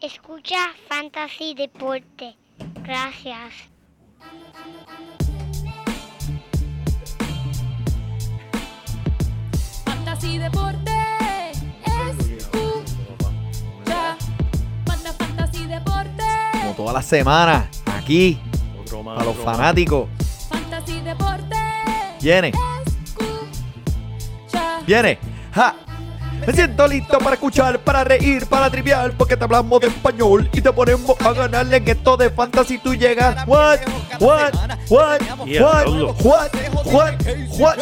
Escucha Fantasy Deporte. Gracias. Fantasy Deporte. Escucha. Manda Fantasy Deporte. Como todas las semanas, aquí, Otro más, para los otro más. fanáticos. Fantasy Deporte. Viene, Escucha. viene. ¡Ja! Me siento listo para escuchar, para reír, para triviar, porque te hablamos de español y te ponemos a ganarle en esto de fantasy. Tú llegas, what, what, what, what, what, what, what.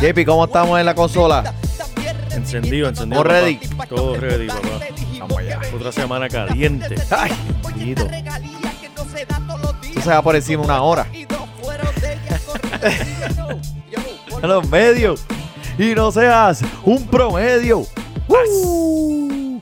JP, ¿cómo estamos en la consola? Encendido, encendido. ¿Estamos ready? Todo ready, papá. Vamos allá. Otra semana caliente. Ay. Eso se va por encima una hora. A los medios. Y no seas un promedio. ¡Uh!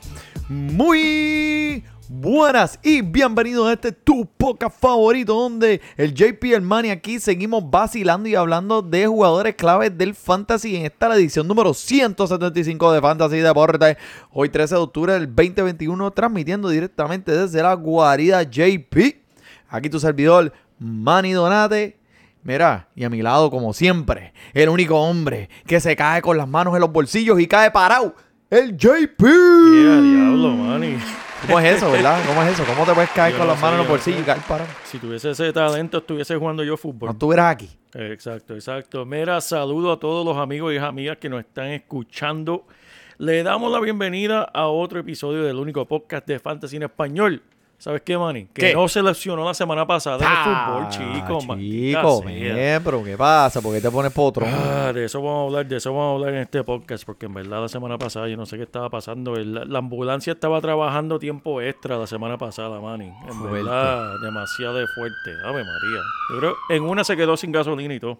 Muy buenas y bienvenidos a este tu podcast favorito donde el JP y el Manny aquí seguimos vacilando y hablando de jugadores claves del Fantasy en esta la edición número 175 de Fantasy Deporte. Hoy 13 de octubre del 2021 transmitiendo directamente desde la guarida JP. Aquí tu servidor Manny Donate. Mira, y a mi lado, como siempre, el único hombre que se cae con las manos en los bolsillos y cae parado, el JP. Yeah, diablo, mani. ¿Cómo es eso, verdad? ¿Cómo es eso? ¿Cómo te puedes caer Yo con no las manos en los bolsillos y caer parado? Si tuviese ese talento, estuviese jugando yo fútbol. No estuvieras aquí. Exacto, exacto. Mira, saludo a todos los amigos y amigas que nos están escuchando. Le damos la bienvenida a otro episodio del único podcast de Fantasy en español. ¿Sabes qué, Manny? Que ¿Qué? no seleccionó la semana pasada en el fútbol, chico. maldita Chico, men, pero ¿qué pasa? ¿Por qué te pones potrón? Ah, de eso vamos a hablar, de eso vamos a hablar en este podcast, porque en verdad la semana pasada yo no sé qué estaba pasando. La ambulancia estaba trabajando tiempo extra la semana pasada, Manny. En Fuerte. verdad, demasiado fuerte. Ave María. Yo creo en una se quedó sin gasolina y todo.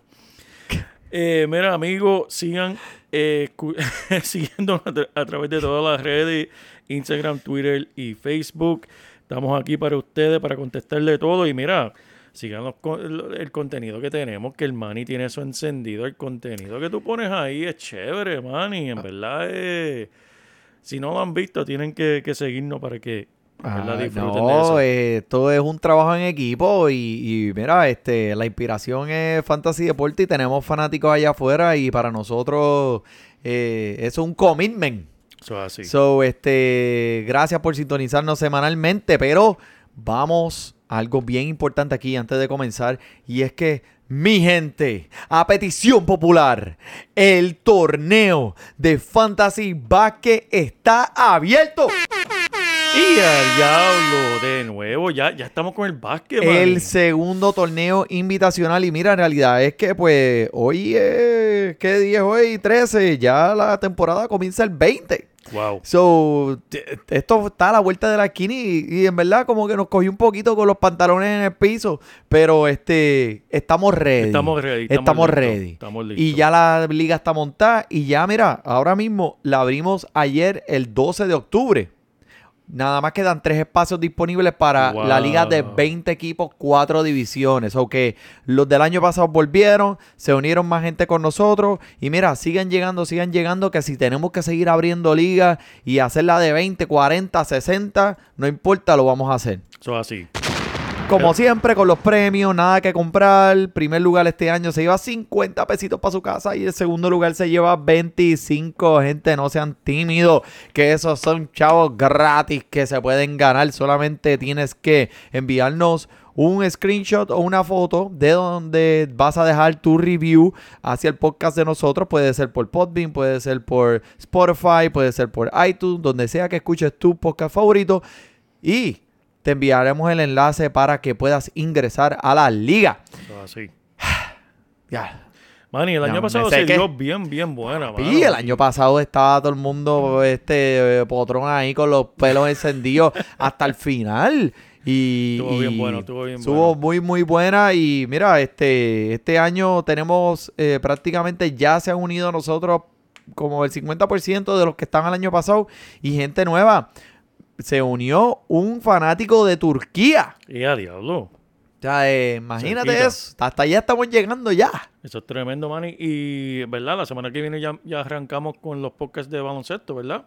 Eh, mira, amigos, sigan eh, siguiéndonos a, tra- a través de todas las redes, Instagram, Twitter y Facebook. Estamos aquí para ustedes, para contestarle todo. Y mira, sigan los el, contenido que tenemos, que el Manny tiene eso encendido. El contenido que tú pones ahí es chévere, Manny. En verdad, es- si no lo han visto, tienen que, que seguirnos para que Ah, disfruten de no, eso. eh, esto es un trabajo en equipo y, y mira, este, la inspiración es Fantasy Deporte y tenemos fanáticos allá afuera y para nosotros eh, es un commitment. So, este, gracias por sintonizarnos semanalmente, pero vamos a algo bien importante aquí antes de comenzar y es que mi gente, a petición popular, el torneo de Fantasy Basket está abierto. Y al diablo, de nuevo, ya, ya estamos con el básquet. El segundo torneo invitacional. Y mira, en realidad es que pues hoy es, ¿qué día es hoy? 13. Ya la temporada comienza el 20. Wow. So, esto está a la vuelta de la esquina y, y en verdad como que nos cogió un poquito con los pantalones en el piso, pero este estamos ready. Estamos ready, Estamos, ready. estamos Y ya la liga está montada y ya mira, ahora mismo la abrimos ayer el 12 de octubre. Nada más quedan tres espacios disponibles para Wow. la liga de 20 equipos, cuatro divisiones. O que los del año pasado volvieron, se unieron más gente con nosotros. Y mira, sigan llegando, sigan llegando. Que si tenemos que seguir abriendo ligas y hacerla de 20, 40, 60, no importa, lo vamos a hacer. Eso es así. Como siempre, con los premios, nada que comprar. Primer lugar este año se lleva 50 pesitos para su casa y el segundo lugar se lleva 25. Gente, no sean tímidos, que esos son chavos gratis que se pueden ganar. Solamente tienes que enviarnos un screenshot o una foto de donde vas a dejar tu review hacia el podcast de nosotros. Puede ser por Podbean, puede ser por Spotify, puede ser por iTunes, donde sea que escuches tu podcast favorito. Y te enviaremos el enlace para que puedas ingresar a la liga. Así. Ya. Manny, el año pasado se sequé. dio bien, bien buena, mano. Y el año pasado estaba todo el mundo, este eh, potrón ahí con los pelos encendidos hasta el final. Y, Estuvo bien bueno, estuvo bien estuvo bueno. muy, muy buena. Y mira, este, este año tenemos eh, prácticamente ya se han unido a nosotros como el 50% de los que están el año pasado y gente nueva. Se unió un fanático de Turquía. Y a diablo. O sea, eh, imagínate Cerquita. eso. Hasta allá estamos llegando ya. Eso es tremendo, Manny. Y, ¿verdad? La semana que viene ya, ya arrancamos con los podcasts de baloncesto, ¿verdad?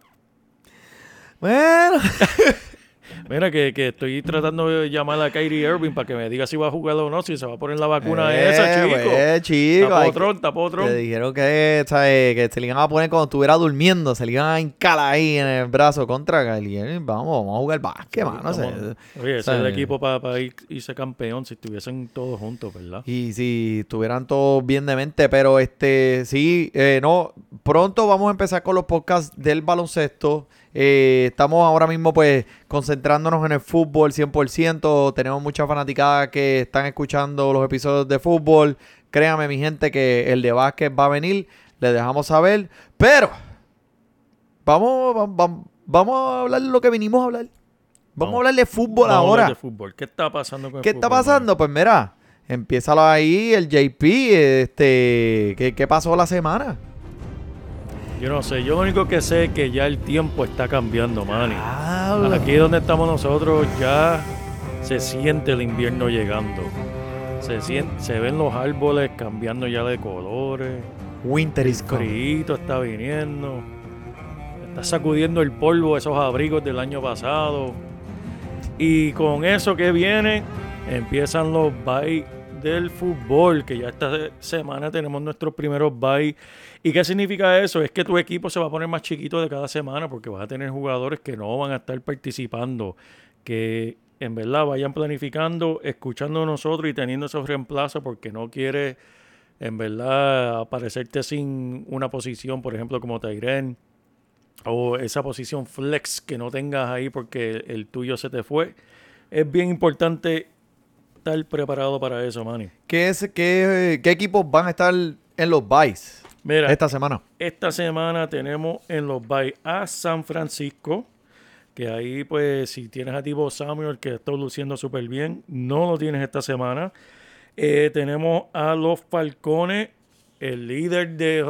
Bueno, bueno. Mira, que, que estoy tratando de llamar a Kyrie Irving para que me diga si va a jugar o no, si se va a poner la vacuna Eh, esa, chico. pues, chico, Tapó Tron, tapó Tron. Le dijeron que, ¿sabes? que se le iban a poner cuando estuviera durmiendo, se le iban a hincar ahí en el brazo contra Kylie. Vamos, vamos a jugar básquet, mano. Estamos- se- Oye, ese es el equipo para ir, irse campeón si estuviesen todos juntos, ¿verdad? Y si estuvieran todos bien de mente, pero este, sí, eh, no, pronto vamos a empezar con los podcasts del baloncesto. Eh, estamos ahora mismo pues concentrándonos en el fútbol 100%. Tenemos muchas fanaticadas que están escuchando los episodios de fútbol. Créame mi gente que el de básquet va a venir. Le dejamos saber. Pero vamos, vam- vam- vamos a hablar de lo que vinimos a hablar. Vamos, Vamos. a hablar de fútbol Vamos a hablar ahora. de fútbol. ¿Qué está pasando con el ¿Qué está fútbol, pasando? Pues mira, empieza ahí el JP, este, ¿qué, qué pasó la semana? Yo no sé, yo lo único que sé es que ya el tiempo está cambiando, Manny. Aquí donde estamos nosotros ya se siente el invierno llegando. Se, sien- se ven los árboles cambiando ya de colores. Winter is coming. Frío está viniendo. Está sacudiendo el polvo esos abrigos del año pasado. Y con eso que viene, empiezan los bye del fútbol, que ya esta semana tenemos nuestros primeros bye. ¿Y qué significa eso? Es que tu equipo se va a poner más chiquito de cada semana porque vas a tener jugadores que no van a estar participando, que en verdad vayan planificando, escuchando a nosotros y teniendo esos reemplazos porque no quiere en verdad aparecerte sin una posición, por ejemplo, como Tyren o esa posición flex que no tengas ahí porque el tuyo se te fue. Es bien importante estar preparado para eso, Manny. ¿Qué, es, qué, qué equipos van a estar en los buys Mira, esta semana? esta semana tenemos en los bye a San Francisco, que ahí pues si tienes a Tibo Samuel que está luciendo súper bien, no lo tienes esta semana. Eh, tenemos a los Falcones, el líder de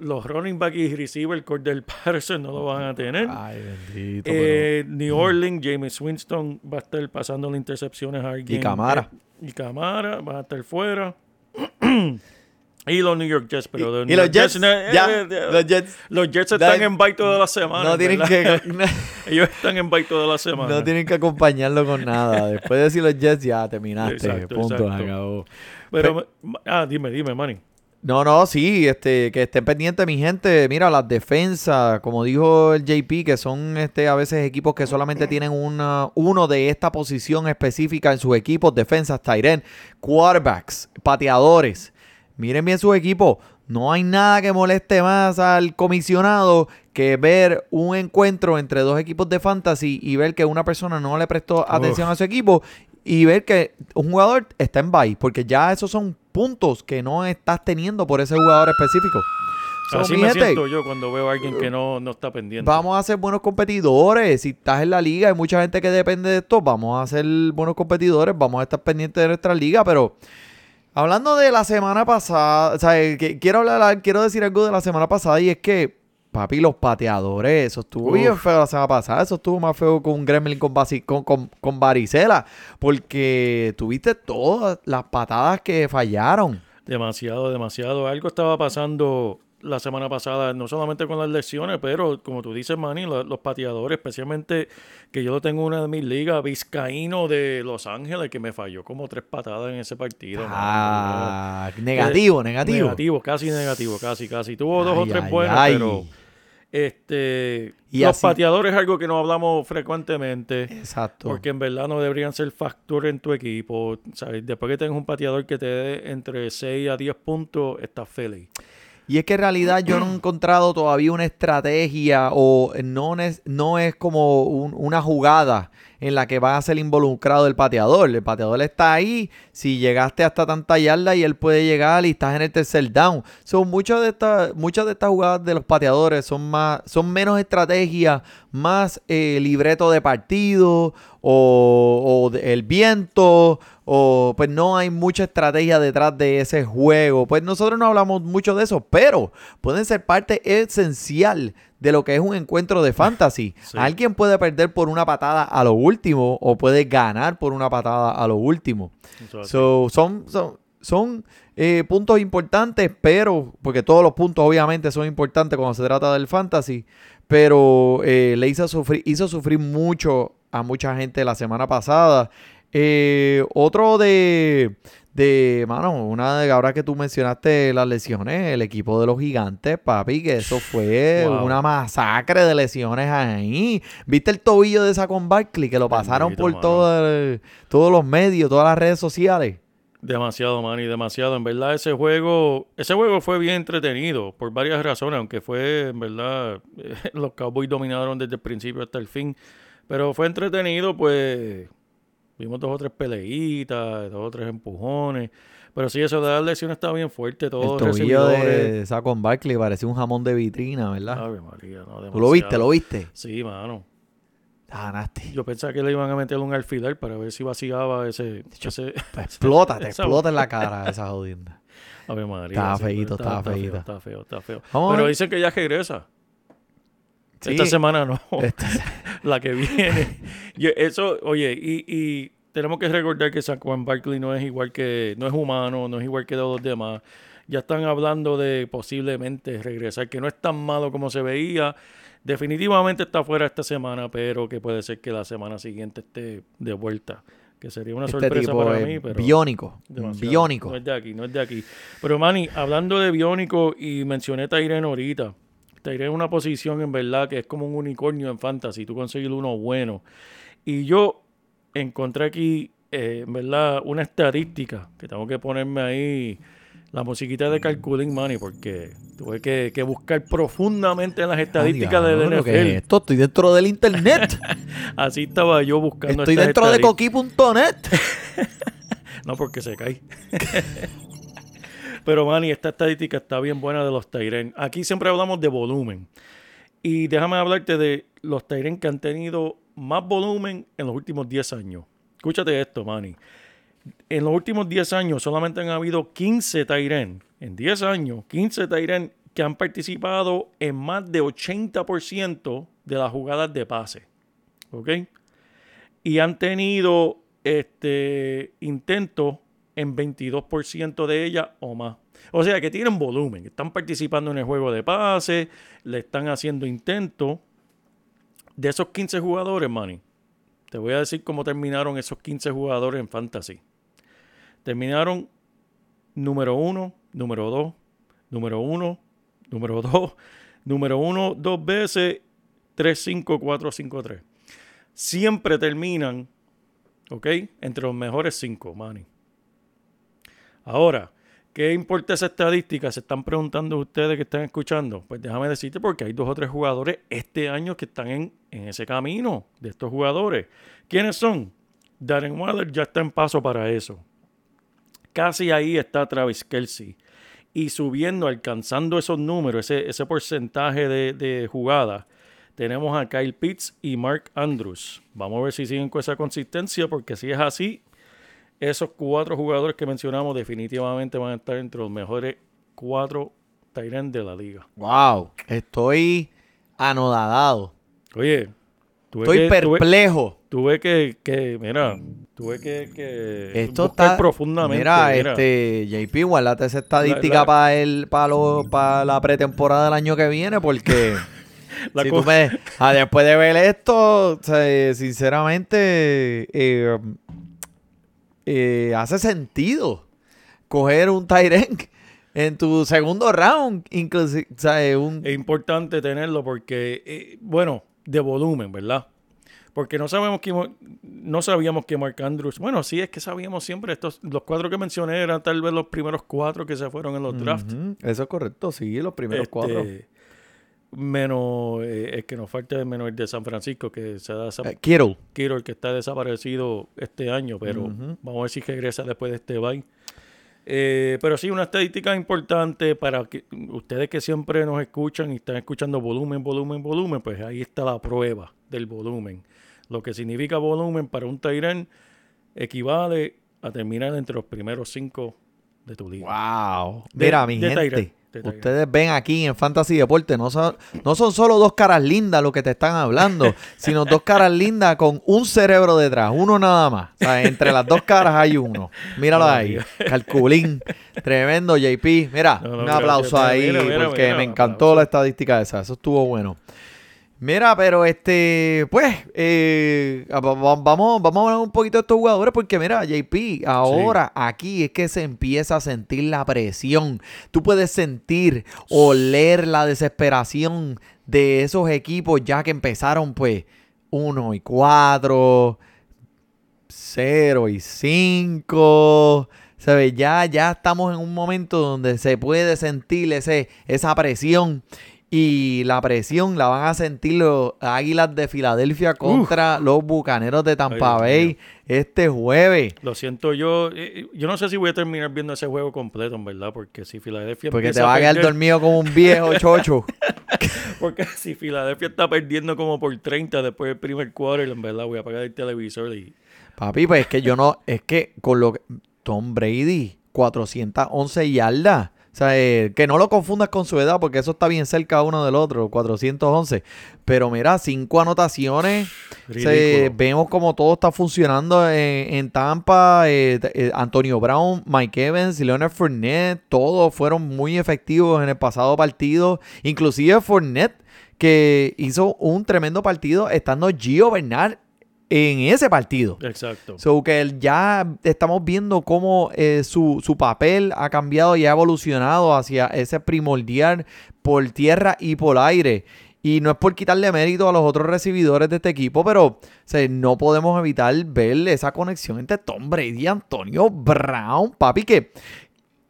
los running back y receiver, Cordell Patterson, no lo van a tener. Ay, bendito. Eh, New Orleans, James Winston va a estar pasando las intercepciones a alguien. Camara. Eh, y Camara va a estar fuera. y los New York Jets, pero pero- los y, los Jets, eh, ya, los Jets los Jets da- están en bye toda la semana. no tienen, ¿verdad? que, Ellos están en bye toda la semana. no tienen que acompañarlo con nada. Después de decir los Jets, ya terminaste. Exacto, punto, exacto. acabó. Pero, ah, dime, dime, Manny. No, no, sí, este, que estén pendientes mi gente. Mira, las defensas, como dijo el JP, que son este, a veces equipos que solamente tienen una, uno de esta posición específica en sus equipos, defensas, Tyren, quarterbacks, pateadores. Miren bien sus equipos. No hay nada que moleste más al comisionado que ver un encuentro entre dos equipos de fantasy y ver que una persona no le prestó atención a su equipo y ver que un jugador está en bye, porque ya esos son puntos que no estás teniendo por ese jugador específico. So, Así me gente, siento yo cuando veo a alguien que no, no está pendiente. Vamos a ser buenos competidores. Si estás en la liga, hay mucha gente que depende de esto. Vamos a ser buenos competidores. Vamos a estar pendientes de nuestra liga. Pero hablando de la semana pasada, o sea, que- quiero hablar, quiero decir algo de la semana pasada y es que, papi, los pateadores, eso estuvo Uf. bien feo la semana pasada. Eso estuvo más feo con un Gremlin con, basi- con, con, con varicela. Porque tuviste todas las patadas que fallaron. Demasiado, demasiado. Algo estaba pasando la semana pasada, no solamente con las lesiones, pero como tú dices, Manny, lo- los, pateadores, especialmente que yo lo tengo en una de mis ligas, Vizcaíno de Los Ángeles, que me falló como tres patadas en ese partido. Ah, negativo, negativo. Negativo, casi negativo, casi, casi. Tuvo dos o tres ay, buenas, ay. pero este Y los así- pateadores es algo que no hablamos frecuentemente. Exacto. Porque en verdad no deberían ser factor en tu equipo. ¿sabes? Después que tengas un pateador que te dé entre 6 a 10 puntos, estás feliz. Y es que en realidad yo no he encontrado todavía una estrategia o no es, no es como un- una jugada en la que va a ser involucrado el pateador. El pateador está ahí, si llegaste hasta tanta yarda y él puede llegar y estás en el tercer down. Son muchas de estas, muchas de estas jugadas de los pateadores son más, son menos estrategia, más eh, libreto de partido o, o el viento o pues no hay mucha estrategia detrás de ese juego. Pues nosotros no hablamos mucho de eso, pero pueden ser parte esencial de lo que es un encuentro de fantasy. Sí. Alguien puede perder por una patada a lo último o puede ganar por una patada a lo último. So, son son, son eh, puntos importantes, pero porque todos los puntos obviamente son importantes cuando se trata del fantasy, pero eh, le hizo sufrir, hizo sufrir mucho a mucha gente la semana pasada. Eh, otro de, de, mano, una de ahora que tú mencionaste las lesiones, el equipo de los gigantes, papi, que eso fue Wow. una masacre de lesiones ahí. ¿Viste el tobillo de Saquon Barkley que lo pasaron Bendito, por todo el- todos los medios, todas las redes sociales? Demasiado, Manny, demasiado. En verdad, ese juego, ese juego fue bien entretenido por varias razones, aunque fue, en verdad, los Cowboys dominaron desde el principio hasta el fin. Pero fue entretenido, pues, vimos dos o tres peleitas, dos o tres empujones. Pero sí, eso de las lesiones está bien fuerte. Todos el tobillo de Saquon Barkley parecía un jamón de vitrina, ¿verdad? Ave María, no, ¿Tú lo viste? ¿Lo viste? Sí, mano. Ah. Yo pensaba que le iban a meter un alfiler para ver si vaciaba ese... ese Pues explota, te explota en la cara esa jodienda. María. Estaba sí, feíto, está- estaba está feo, feíto. Está feo, está feo. Vamos a Pero ver. dicen que ya regresa. Sí. Esta semana no. La que viene. Y eso, oye, y, y tenemos que recordar que Saquon Barkley no es igual que, no es humano, no es igual que todos los demás. Ya están hablando de posiblemente regresar, que no es tan malo como se veía. Definitivamente está fuera esta semana, pero que puede ser que la semana siguiente esté de vuelta. Que sería una este sorpresa para mí, pero. biónico. Demasiado. Biónico. No es de aquí, no es de aquí. Pero Manny, hablando de biónico y mencioné Tyren ahorita. Es una posición en verdad que es como un unicornio en fantasy. Tú conseguir uno bueno. Y yo encontré aquí, eh, en verdad, una estadística que tengo que ponerme ahí la musiquita de Calculin Money porque tuve que, que buscar profundamente en las estadísticas Ah, del diablo, ¿qué es NFL. esto? Estoy dentro del internet. Así estaba yo buscando Estoy dentro de estadísticas. coqui.net. No, porque se cae. Pero, Manny, esta estadística está bien buena de los Tyren. Aquí siempre hablamos de volumen. Y déjame hablarte de los Tyren que han tenido más volumen en los últimos 10 años. Escúchate esto, Manny. En los últimos 10 años solamente han habido 15 Tyren. En 10 años, 15 Tyren que han participado en más de 80% de las jugadas de pase. ¿Ok? y han tenido este intentos en 22% de ellas o más. O sea que tienen volumen, están participando en el juego de pase, le están haciendo intentos. De esos 15 jugadores, Manny, te voy a decir cómo terminaron esos 15 jugadores en Fantasy. Terminaron número 1, número 2, número 1, número 2, número 1 dos veces, 3, 5, 4, 5, 3 siempre terminan, ¿ok? Entre los mejores cinco, Manny. Ahora, ¿qué importa esa estadística? Se están preguntando ustedes que están escuchando. Pues déjame decirte porque hay dos o tres jugadores este año que están en, ese camino de estos jugadores. ¿Quiénes son? Darren Waller ya está en paso para eso. Casi ahí está Travis Kelsey. Y subiendo, alcanzando esos números, ese, ese porcentaje de, de jugadas, tenemos a Kyle Pitts y Mark Andrews. Vamos a ver si siguen con esa consistencia, porque si es así, esos cuatro jugadores que mencionamos definitivamente van a estar entre los mejores cuatro Tyrants de la liga. Wow. Estoy anodadado. Oye, tuve Estoy que, perplejo. tuve que, que, mira, tuve que, que Esto buscar está profundamente. Mira, mira. este JP, guardate esa estadística La- la- para el para lo- para la pretemporada del año que viene porque La si tú me- ah, después de ver esto, o sea, sinceramente eh, eh, hace sentido coger un Tyrant en tu segundo round, inclusive, o sea, un Es importante tenerlo porque, eh, bueno, de volumen, ¿verdad? Porque no sabemos que no sabíamos que Mark Andrews. Bueno, sí es que sabíamos siempre estos los cuatro que mencioné eran tal vez los primeros cuatro que se fueron en los drafts. Eso es correcto, sí, los primeros Este, cuatro. Menos eh, el que nos falta menos el de San Francisco que se da esa Eh, Kittle. Kittle, que está desaparecido este año, pero vamos a ver si regresa después de este bye. Eh, pero sí, una estadística importante para que ustedes que siempre nos escuchan y están escuchando volumen, volumen, volumen, pues ahí está la prueba del volumen. Lo que significa volumen para un Tyrant equivale a terminar entre los primeros cinco de tu liga. Wow. De- Mira, mi de gente. Ustedes ven aquí en Fantasy Deporte, no son, no son solo dos caras lindas lo que te están hablando, sino dos caras lindas con un cerebro detrás, uno nada más. O sea, entre las dos caras hay uno. Míralo ahí. Calculín. Tremendo, JP. Mira, No, no, un aplauso Mira, ahí mira, mira, porque me encantó la estadística esa. Eso estuvo bueno. Mira, pero este, pues, eh, va- va- vamos, vamos a hablar un poquito de estos jugadores porque mira, JP, ahora aquí es que se empieza a sentir la presión. Tú puedes sentir, oler la desesperación de esos equipos ya que empezaron pues 1 y 4, 0 y 5. ¿Sabes? Ya, ya estamos en un momento donde se puede sentir ese, esa presión. Y la presión la van a sentir los Águilas de Filadelfia contra los Bucaneros de Tampa Ay, Bay este jueves. Lo siento yo. eh, Yo no sé si voy a terminar viendo ese juego completo, en verdad, porque si Filadelfia Porque te va a quedar dormido como un viejo chocho. Porque si Filadelfia está perdiendo como por 30 después del primer quarter, en verdad voy a apagar el televisor y... Papi, pues es que yo no, es que con lo que Tom Brady, 411 yardas. O sea, eh, que no lo confundas con su edad, porque eso está bien cerca uno del otro, 411. Pero mira, cinco anotaciones. Se- Ridículo. vemos como todo está funcionando en, en Tampa. eh, eh, Antonio Brown, Mike Evans y Leonard Fournette, todos fueron muy efectivos en el pasado partido. Inclusive Fournette, que hizo un tremendo partido estando Gio Bernard en ese partido. Exacto. So que él ya estamos viendo cómo eh, su, su papel ha cambiado y ha evolucionado hacia ese primordial por tierra y por aire. Y no es por quitarle mérito a los otros recibidores de este equipo, pero o sea, no podemos evitar ver esa conexión entre Tom Brady y Antonio Brown, papi, que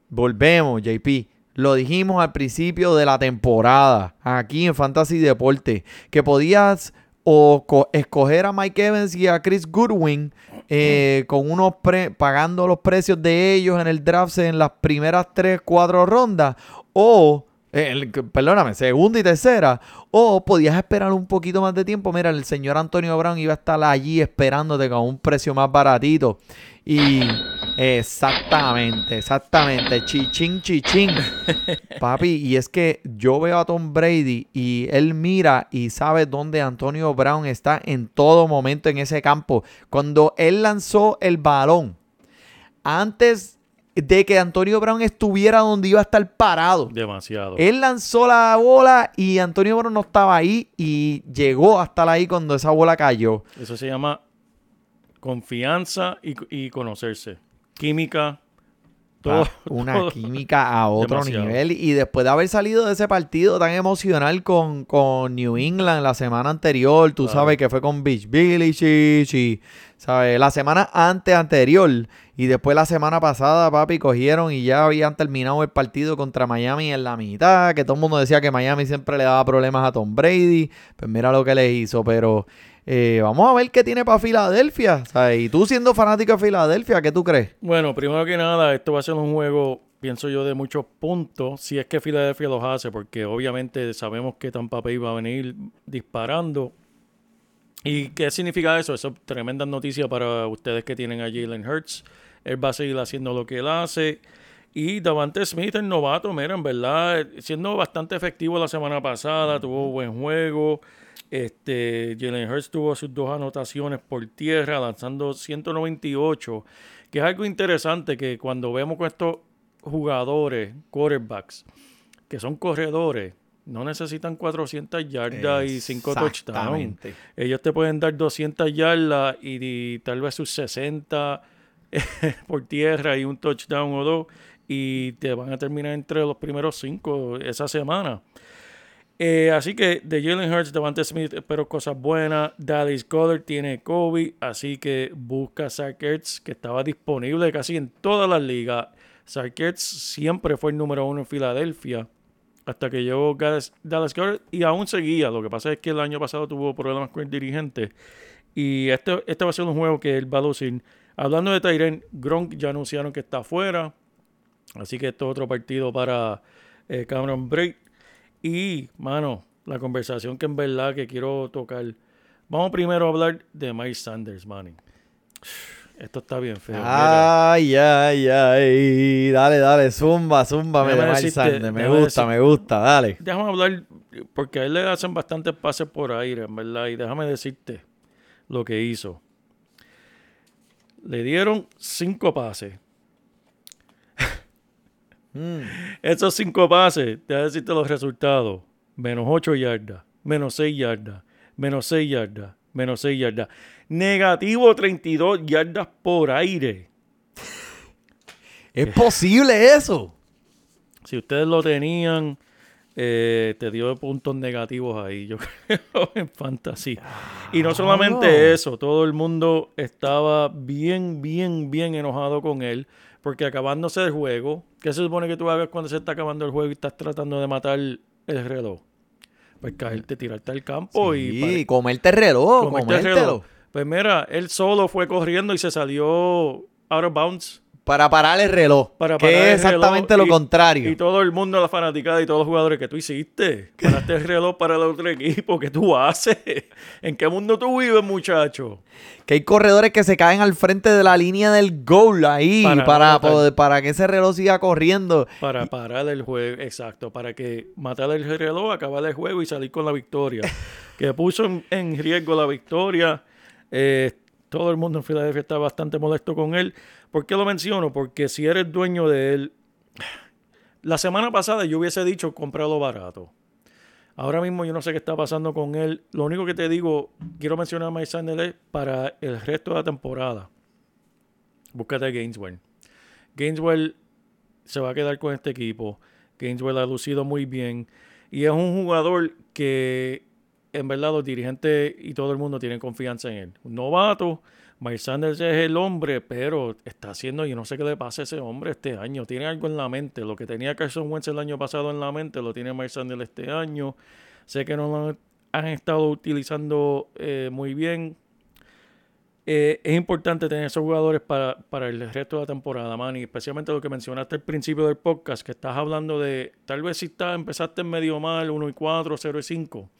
volvemos, JP. Lo dijimos al principio de la temporada, aquí en Fantasy Deporte, que podías o co- escoger a Mike Evans y a Chris Goodwin eh, con unos pre- pagando los precios de ellos en el draft en las primeras 3, 4 rondas o eh, perdóname, segunda y tercera o podías esperar un poquito más de tiempo. Mira, el señor Antonio Brown iba a estar allí esperándote con un precio más baratito y exactamente, exactamente, chichín, chichín. Papi, y es que yo veo a Tom Brady y él mira y sabe dónde Antonio Brown está en todo momento en ese campo. Cuando él lanzó el balón, antes de que Antonio Brown estuviera donde iba a estar parado, Demasiado. él lanzó la bola y Antonio Brown no estaba ahí y llegó a estar ahí cuando esa bola cayó. Eso se llama confianza y, y conocerse. Química. Todo, una todo. química a otro Demasiado. nivel. Y después de haber salido de ese partido tan emocional con, con New England la semana anterior, tú Claro. sabes que fue con Beach Village y, ¿sabes? La semana antes anterior y después la semana pasada, papi, cogieron y ya habían terminado el partido contra Miami en la mitad, que todo el mundo decía que Miami siempre le daba problemas a Tom Brady. Pues mira lo que le hizo, pero... eh, vamos a ver qué tiene para Filadelfia. Y tú siendo fanático de Filadelfia, ¿qué tú crees? Bueno, primero que nada, esto va a ser un juego, pienso yo, de muchos puntos, si es que Filadelfia los hace, porque obviamente sabemos que Tampa Bay va a venir disparando. ¿Y qué significa eso? Eso es tremenda noticia para ustedes que tienen a Jalen Hurts. Él va a seguir haciendo lo que él hace. Y Davante Smith, el novato, mira, en verdad, siendo bastante efectivo la semana pasada, tuvo buen juego. Este, Jalen Hurts tuvo sus dos anotaciones por tierra, lanzando 198, que es algo interesante que cuando vemos con estos jugadores, quarterbacks, que son corredores, no necesitan 400 yardas y 5 touchdowns. Ellos te pueden dar 200 yardas y, y tal vez sus 60 por tierra y un touchdown o dos y te van a terminar entre los primeros cinco esa semana. Eh, así que de Jalen Hurts, Devante Smith, espero cosas buenas. Dallas Goddard tiene Kobe, así que busca Zach Ertz, que estaba disponible casi en todas las ligas. Zach siempre fue el número uno en Filadelfia hasta que llegó Dallas, Dallas y aún seguía. Lo que pasa es que el año pasado tuvo problemas con el dirigente. Y este, este va a ser un juego que él va a lucir. Hablando de Tyren, Gronk ya anunciaron que está afuera. Así que esto es otro partido para eh, Cameron Braid. Y, mano, la conversación que en verdad que quiero tocar. Vamos primero a hablar de Miles Sanders, manny. Esto está bien feo. Mira, Ay, ay, ay. Dale, dale, zumba, zumba, me Miles Sanders. Me gusta, decir- me gusta, dale. déjame hablar, porque a él le hacen bastantes pases por aire, en verdad. Y déjame decirte lo que hizo. Le dieron cinco pases. Mm. Esos cinco pases, te voy a decirte los resultados. Menos 8 yardas, menos 6 yardas, menos 6 yardas, menos 6 yardas. Negativo 32 yardas por aire. ¿Es posible eso? Si ustedes lo tenían, eh, te dio puntos negativos ahí, yo creo, en fantasy. Y no solamente eso, todo el mundo estaba bien, bien, bien enojado con él, porque acabándose el juego, ¿qué se supone que tú hagas cuando se está acabando el juego y estás tratando de matar el reloj? Pues caerte, tirarte al campo y... Sí, comerte el reloj, comerte el reloj. Pues mira, él solo fue corriendo y se salió out of bounds. Para parar el reloj. Para que parar es exactamente lo y- contrario. Y todo el mundo, la fanaticada y todos los jugadores que tú hiciste. Paraste el reloj para el otro equipo. ¿Qué tú haces? ¿En qué mundo tú vives, muchacho? Que hay corredores que se caen al frente de la línea del goal ahí Para para, poder- que ese reloj siga corriendo. Para parar el juego, exacto. Para que matar el reloj, acabar el juego y salir con la victoria. que puso en, en riesgo la victoria. Eh, todo el mundo en Filadelfia está bastante molesto con él. ¿Por qué lo menciono? Porque si eres dueño de él, la semana pasada yo hubiese dicho cómpralo barato. Ahora mismo yo no sé qué está pasando con él. Lo único que te digo, quiero mencionar a Mike Sanders para el resto de la temporada. Búscate a Gainswell. Gainswell se va a quedar con este equipo. Gainswell ha lucido muy bien. Y es un jugador que en verdad los dirigentes y todo el mundo tienen confianza en él. Un novato. Mike Sanders es el hombre, pero está haciendo, yo no sé qué le pasa a ese hombre este año. Tiene algo en la mente. Lo que tenía Carson Wentz el año pasado en la mente, lo tiene Mike Sanders este año. Sé que no lo han estado utilizando eh, muy bien. Eh, es importante tener esos jugadores para, para el resto de la temporada, Manny. Especialmente lo que mencionaste al principio del podcast, que estás hablando de, tal vez si está, empezaste medio mal, 1 y 4, 0 y 5.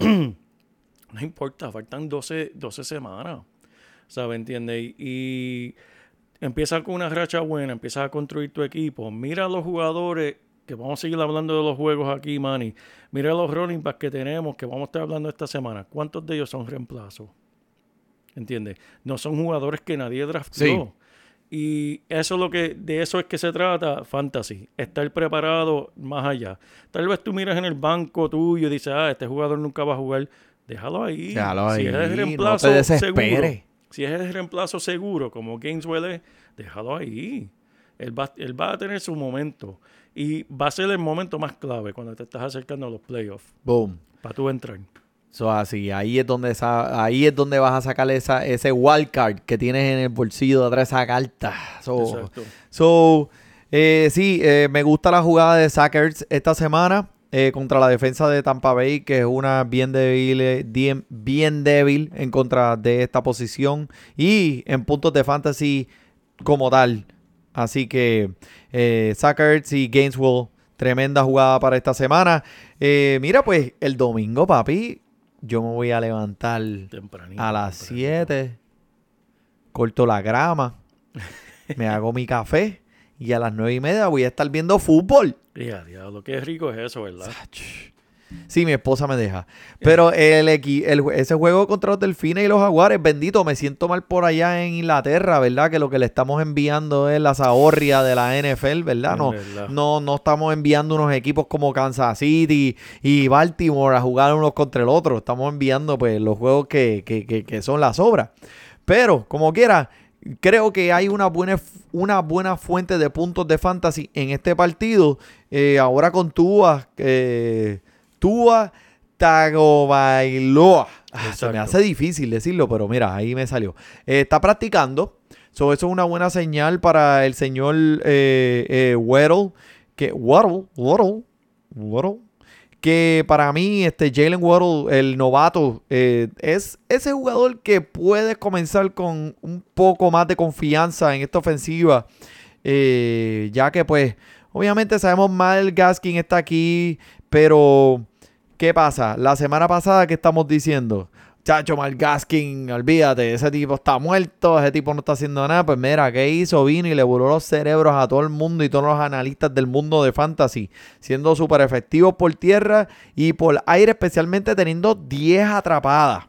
no importa, faltan 12, 12 semanas. ¿Sabes? ¿Entiendes? Y, y empieza con una racha buena, empiezas a construir tu equipo. Mira a los jugadores, que vamos a seguir hablando de los juegos aquí, Manny. Mira los running backs que tenemos, que vamos a estar hablando esta semana. ¿Cuántos de ellos son reemplazos? ¿Entiendes? No son jugadores que nadie draftó. Sí. Y eso es lo que, de eso es que se trata Fantasy. Estar preparado más allá. Tal vez tú miras en el banco tuyo y dices, ah, este jugador nunca va a jugar. Déjalo ahí. Déjalo si es ahí, el no reemplazo te desesperes. seguro. Si es el reemplazo seguro, como Gaineswell es, déjalo ahí. Él va, él va a tener su momento. Y va a ser el momento más clave cuando te estás acercando a los playoffs. Boom. Para tú entrar. So, así, ahí es donde esa- ahí es donde vas a sacar esa, ese wildcard que tienes en el bolsillo de atrás de esa carta. So, Exacto. so, eh, sí, eh, me gusta la jugada de Sackers esta semana eh, contra la defensa de Tampa Bay, que es una bien débil, eh, bien, bien débil en contra de esta posición y en puntos de fantasy como tal. Así que eh, Sackers y Gainesville, tremenda jugada para esta semana. Eh, mira, pues el domingo, papi, yo me voy a levantar Tempranito. a las tempranito. 7, corto la grama, me hago mi café y a las 9 y media voy a estar viendo fútbol. Ya, diablo, qué rico es eso, ¿verdad? Sí, mi esposa me deja. Pero el, el ese juego contra los delfines y los jaguares, bendito, me siento mal por allá en Inglaterra, ¿verdad? Que lo que le estamos enviando es la zahorria de la NFL, ¿verdad? Es No, verdad. no, no estamos enviando unos equipos como Kansas City y Baltimore a jugar unos contra el otro. Estamos enviando pues los juegos que, que, que, que son las obras. Pero, como quiera, creo que hay una buena, una buena fuente de puntos de fantasy en este partido. Eh, ahora con Tua, eh, Tua Tagovailoa. Ah, se me hace difícil decirlo, pero mira, ahí me salió. Eh, está practicando. So, eso es una buena señal para el señor eh, eh, Waddle, que Waddle, Waddle, Waddle, que para mí este Jalen Waddle, el novato, eh, es ese jugador que puede comenzar con un poco más de confianza en esta ofensiva, eh, ya que pues obviamente sabemos mal Gaskin está aquí, pero ¿qué pasa? La semana pasada que estamos diciendo, chacho Mal Gaskin, olvídate, ese tipo está muerto, ese tipo no está haciendo nada, pues mira, ¿qué hizo? Vino y le voló los cerebros a todo el mundo y todos los analistas del mundo de fantasy, siendo súper efectivos por tierra y por aire, especialmente teniendo 10 atrapadas.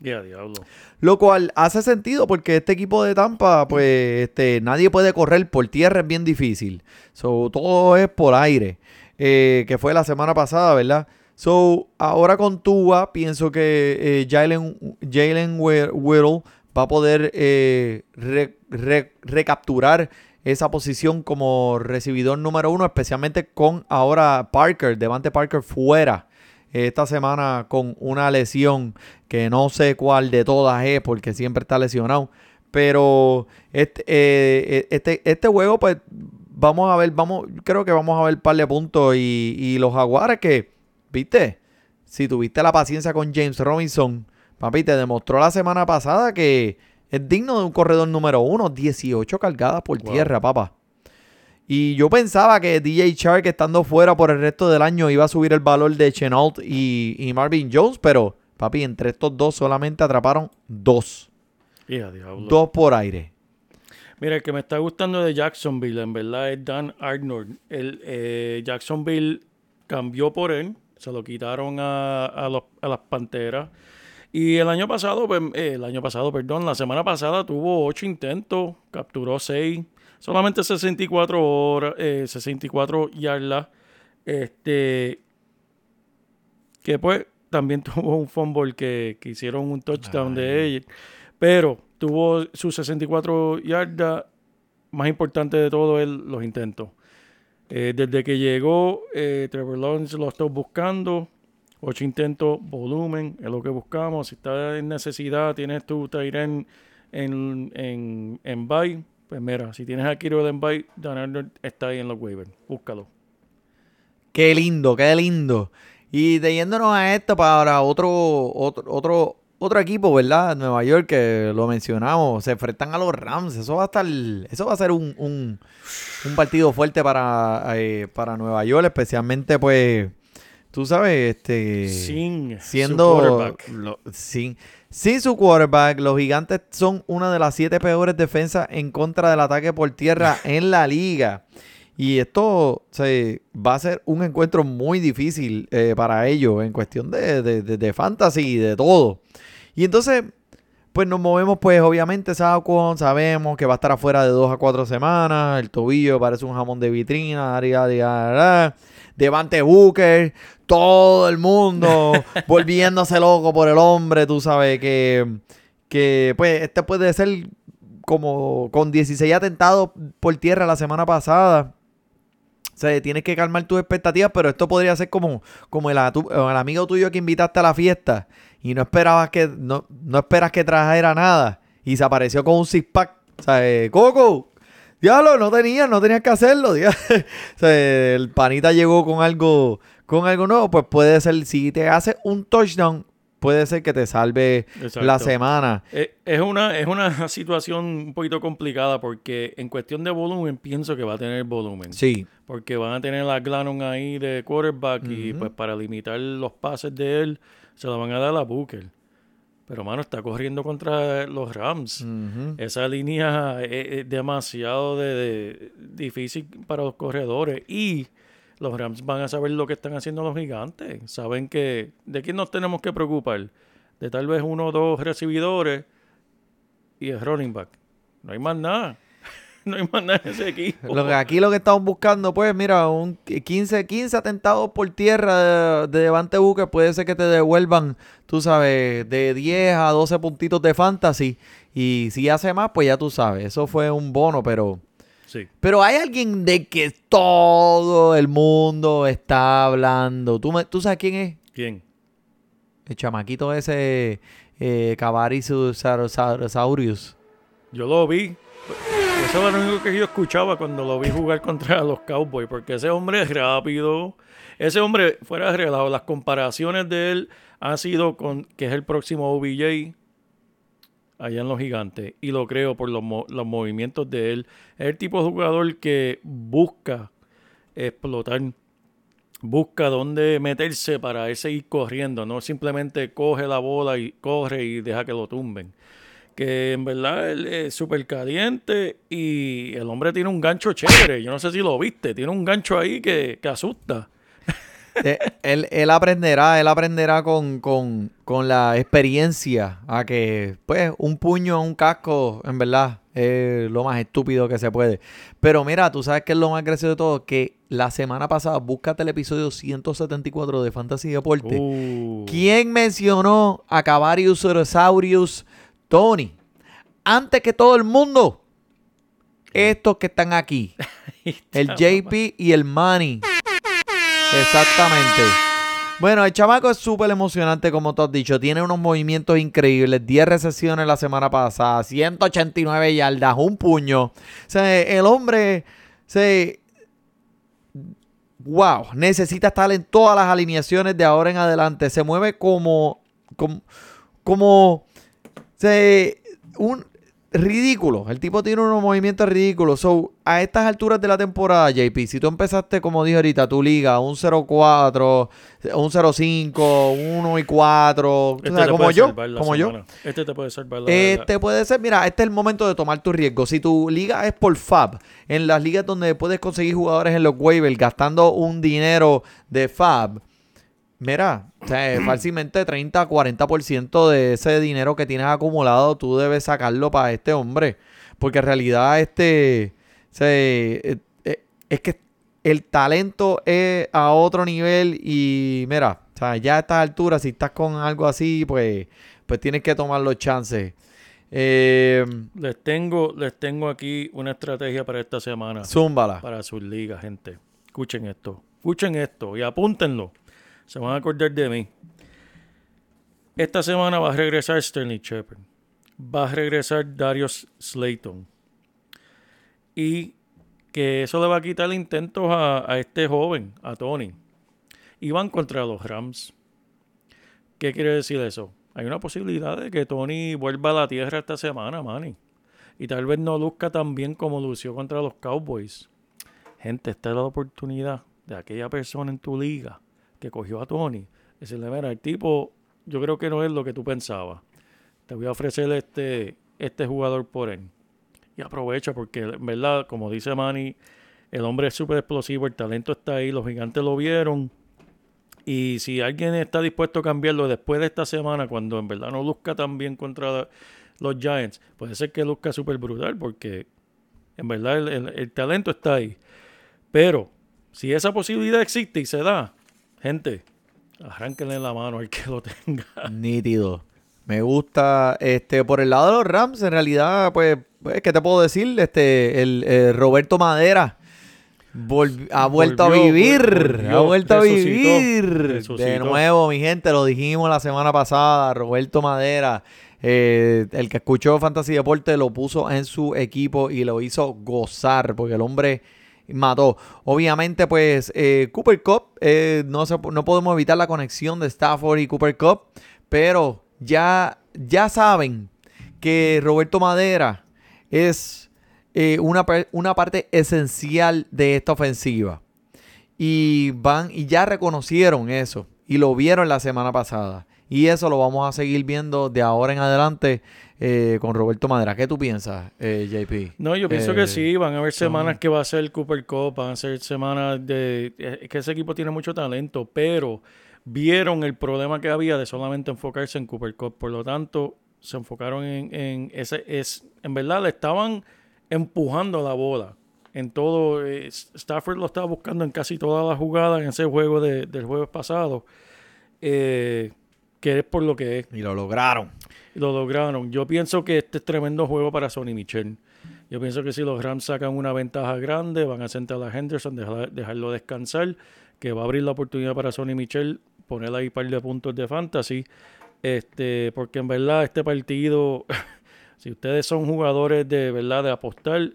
Ya, diablo. Lo cual hace sentido porque este equipo de Tampa, pues, este, nadie puede correr por tierra, es bien difícil. So, todo es por aire. eh, que fue la semana pasada, ¿verdad? So, ahora con Tua, pienso que eh, Jalen, Jalen Whittle va a poder eh, re- re- recapturar esa posición como recibidor número uno, especialmente con ahora Parker, Devante Parker fuera esta semana con una lesión que no sé cuál de todas es porque siempre está lesionado. Pero este, eh, este, este juego, pues vamos a ver, vamos, creo que vamos a ver un par de puntos y, y los jaguares que, viste, si tuviste la paciencia con James Robinson, papi, te demostró la semana pasada que es digno de un corredor número uno, 18 cargadas por Wow. tierra, papá. Y yo pensaba que DJ Shark estando fuera por el resto del año iba a subir el valor de Chenault y, y Marvin Jones, pero papi, entre estos dos solamente atraparon dos. Dos por aire. Mira, el que me está gustando de Jacksonville, en verdad, es Dan Arnold. El, eh, Jacksonville cambió por él, se lo quitaron a, a los- a las Panteras. Y el año pasado, pues, eh, el año pasado, perdón, la semana pasada tuvo ocho intentos, capturó seis, solamente 64 horas, eh, 64 yardas. Este, que pues también tuvo un fumble que, que hicieron un touchdown de ella. Pero tuvo sus 64 yardas. Más importante de todo es los intentos. Eh, desde que llegó, eh, Trevor Lawrence lo está buscando. Ocho intentos, volumen, es lo que buscamos. Si estás en necesidad, tienes tu Tyren en, en, en bye. Pues mira, si tienes a Kiro en bye, Dan Arnold está ahí en los waivers. Búscalo. Qué lindo, qué lindo. Y de yéndonos a esto para otro, otro, otro, otro equipo, ¿verdad? Nueva York, que lo mencionamos, se enfrentan a los Rams. Eso va a estar, eso va a ser un, un, un partido fuerte para, eh, para Nueva York, especialmente pues, tú sabes, este Sin siendo su quarterback. lo- sin, sin su quarterback, los gigantes son una de las siete peores defensas en contra del ataque por tierra en la liga. Y esto se, va a ser un encuentro muy difícil eh, para ellos en cuestión de, de, de- de fantasy y de todo. Y entonces, pues nos movemos, pues obviamente Saquon, sabemos que va a estar afuera de dos a cuatro semanas. El tobillo parece un jamón de vitrina. Devante Booker, todo el mundo volviéndose loco por el hombre. Tú sabes que, que pues este puede ser como con 16 atentados por tierra la semana pasada. O sea, tienes que calmar tus expectativas, pero esto podría ser como, como el, amigo tuyo que invitaste a la fiesta y no esperabas que, no, no esperas que trajera nada y se apareció con un six pack. O sea, eh, Coco, diablo, no tenías, no tenías que hacerlo. o sea, el panita llegó con algo, con algo nuevo, pues puede ser, si te hace un touchdown, puede ser que te salve la semana. Eh, Es una, es una situación un poquito complicada porque en cuestión de volumen pienso que va a tener volumen. Sí. Porque van a tener a Glannon ahí de quarterback y pues para limitar los pases de él se la van a dar a Booker. Pero mano, está corriendo contra los Rams. Esa línea es, es demasiado de, de- difícil para los corredores y los Rams van a saber lo que están haciendo los gigantes. Saben que de quién nos tenemos que preocupar. De tal vez uno o dos recibidores y el running back. No hay más nada. No hay más nada en ese equipo. Lo que aquí lo que estamos buscando, pues, mira, un 15, 15 atentados por tierra de, de Devante Booker puede ser que te devuelvan, tú sabes, de 10 a 12 puntitos de fantasy. Y si hace más, pues ya tú sabes, eso fue un bono, pero... Sí. Pero hay alguien de que todo el mundo está hablando. ¿Tú, me- tú sabes quién es? ¿Quién? El chamaquito ese, eh. Yo lo vi. Eso era lo único que yo escuchaba cuando lo vi jugar contra los Cowboys, porque ese hombre es rápido. Ese hombre, fuera de relajo, las comparaciones de él han sido con que es el próximo OBJ allá en los gigantes. Y lo creo por los, los movimientos de él. Es el tipo de jugador que busca explotar, busca dónde meterse para él seguir corriendo. No simplemente coge la bola y corre y deja que lo tumben que en verdad es súper caliente y el hombre tiene un gancho chévere. Yo no sé si lo viste, tiene un gancho ahí que, que asusta. Eh, él, él aprenderá, él aprenderá con, con, con la experiencia a que, pues, un puño, un casco, en verdad, es lo más estúpido que se puede. Pero mira, tú sabes que es lo más gracioso de todo, que la semana pasada, búscate el episodio 174 de Fantasy Deporte. Uh, ¿Quién mencionó a Cavarius Orosaurius Tony? Antes que todo el mundo. Estos que están aquí. El JP y el Manny. Exactamente. Bueno, el chamaco es súper emocionante, como tú has dicho. Tiene unos movimientos increíbles. 10 recesiones la semana pasada. 189 yardas. Un puño. O sea, el hombre... Se, wow, necesita estar en todas las alineaciones de ahora en adelante. Se mueve como, como, como se, un ridículo. El tipo tiene unos movimientos ridículos. So, a estas alturas de la temporada, JP, si tú empezaste, como dije ahorita, tu liga, un 0-4, un 0-5, 1 y 4, este o sea, te como puede yo, como yo. Este te puede salvar la Este puede ser, mira, este es el momento de tomar tu riesgo. Si tu liga es por FAB, en las ligas donde puedes conseguir jugadores en los waivers gastando un dinero de FAB, mira, o sea, fácilmente 30, 40% de ese dinero que tienes acumulado, tú debes sacarlo para este hombre. Porque en realidad, este, o sea, eh, eh, es que el talento es a otro nivel y mira, o sea, ya a estas alturas, si estás con algo así, pues, pues tienes que tomar los chances. Eh, Les tengo, les tengo aquí una estrategia para esta semana. zúmbala. Para sus ligas, gente. Escuchen esto. Escuchen esto y apúntenlo. Se van a acordar de mí. Esta semana va a regresar Sterling Shepard. Va a regresar Darius Slayton. Y que eso le va a quitar intentos a, a este joven, a Tony. Y van contra los Rams. ¿Qué quiere decir eso? Hay una posibilidad de que Tony vuelva a la tierra esta semana, Manny. Y tal vez no luzca tan bien como lució contra los Cowboys. Gente, esta es la oportunidad de aquella persona en tu liga que cogió a Tony. Decirle, mira, el tipo, yo creo que no es lo que tú pensabas. Te voy a ofrecer este, este jugador por él. Y aprovecha porque, en verdad, como dice Manny, el hombre es súper explosivo, el talento está ahí, los gigantes lo vieron. Y si alguien está dispuesto a cambiarlo después de esta semana, cuando en verdad no luzca tan bien contra los Giants, puede ser que luzca súper brutal porque en verdad el, el- el talento está ahí. Pero si esa posibilidad existe y se da, gente, arránquenle la mano al que lo tenga. Nítido. Me gusta. Este, por el lado de los Rams, en realidad, pues, pues, ¿qué te puedo decir? Este, el Roberto Madera ha vuelto a vivir. ha vuelto a resucitó, vivir. De nuevo, mi gente, lo dijimos la semana pasada. Roberto Madera, eh, el que escuchó Fantasy Deporte, lo puso en su equipo y lo hizo gozar, porque el hombre mató. Obviamente, pues, eh, Cooper Cup, eh, no, no podemos evitar la conexión de Stafford y Cooper Cup, pero ya, ya saben que Roberto Madera es eh, una, una parte esencial de esta ofensiva. Y van y ya reconocieron eso y lo vieron la semana pasada. Y eso lo vamos a seguir viendo de ahora en adelante eh, con Roberto Madera. ¿Qué tú piensas, eh, JP? No, yo pienso Eh, que sí, van a haber semanas que va a ser Cooper Cup, van a ser semanas de... Es que ese equipo tiene mucho talento, pero vieron el problema que había de solamente enfocarse en Cooper Cup. Por lo tanto, se enfocaron en, en ese... Es, en verdad, le estaban empujando la bola. En todo, eh, Stafford lo estaba buscando en casi todas las jugadas en ese juego de- del jueves pasado. eh, que es por lo que es. Y lo lograron. Lo lograron. Yo pienso que este es tremendo juego para Sonny Michel. Yo pienso que si los Rams sacan una ventaja grande, van a sentar a Henderson, dejar- dejarlo descansar, que va a abrir la oportunidad para Sonny Michel, poner ahí un par de puntos de fantasy. Este, porque en verdad este partido, si ustedes son jugadores de verdad de apostar,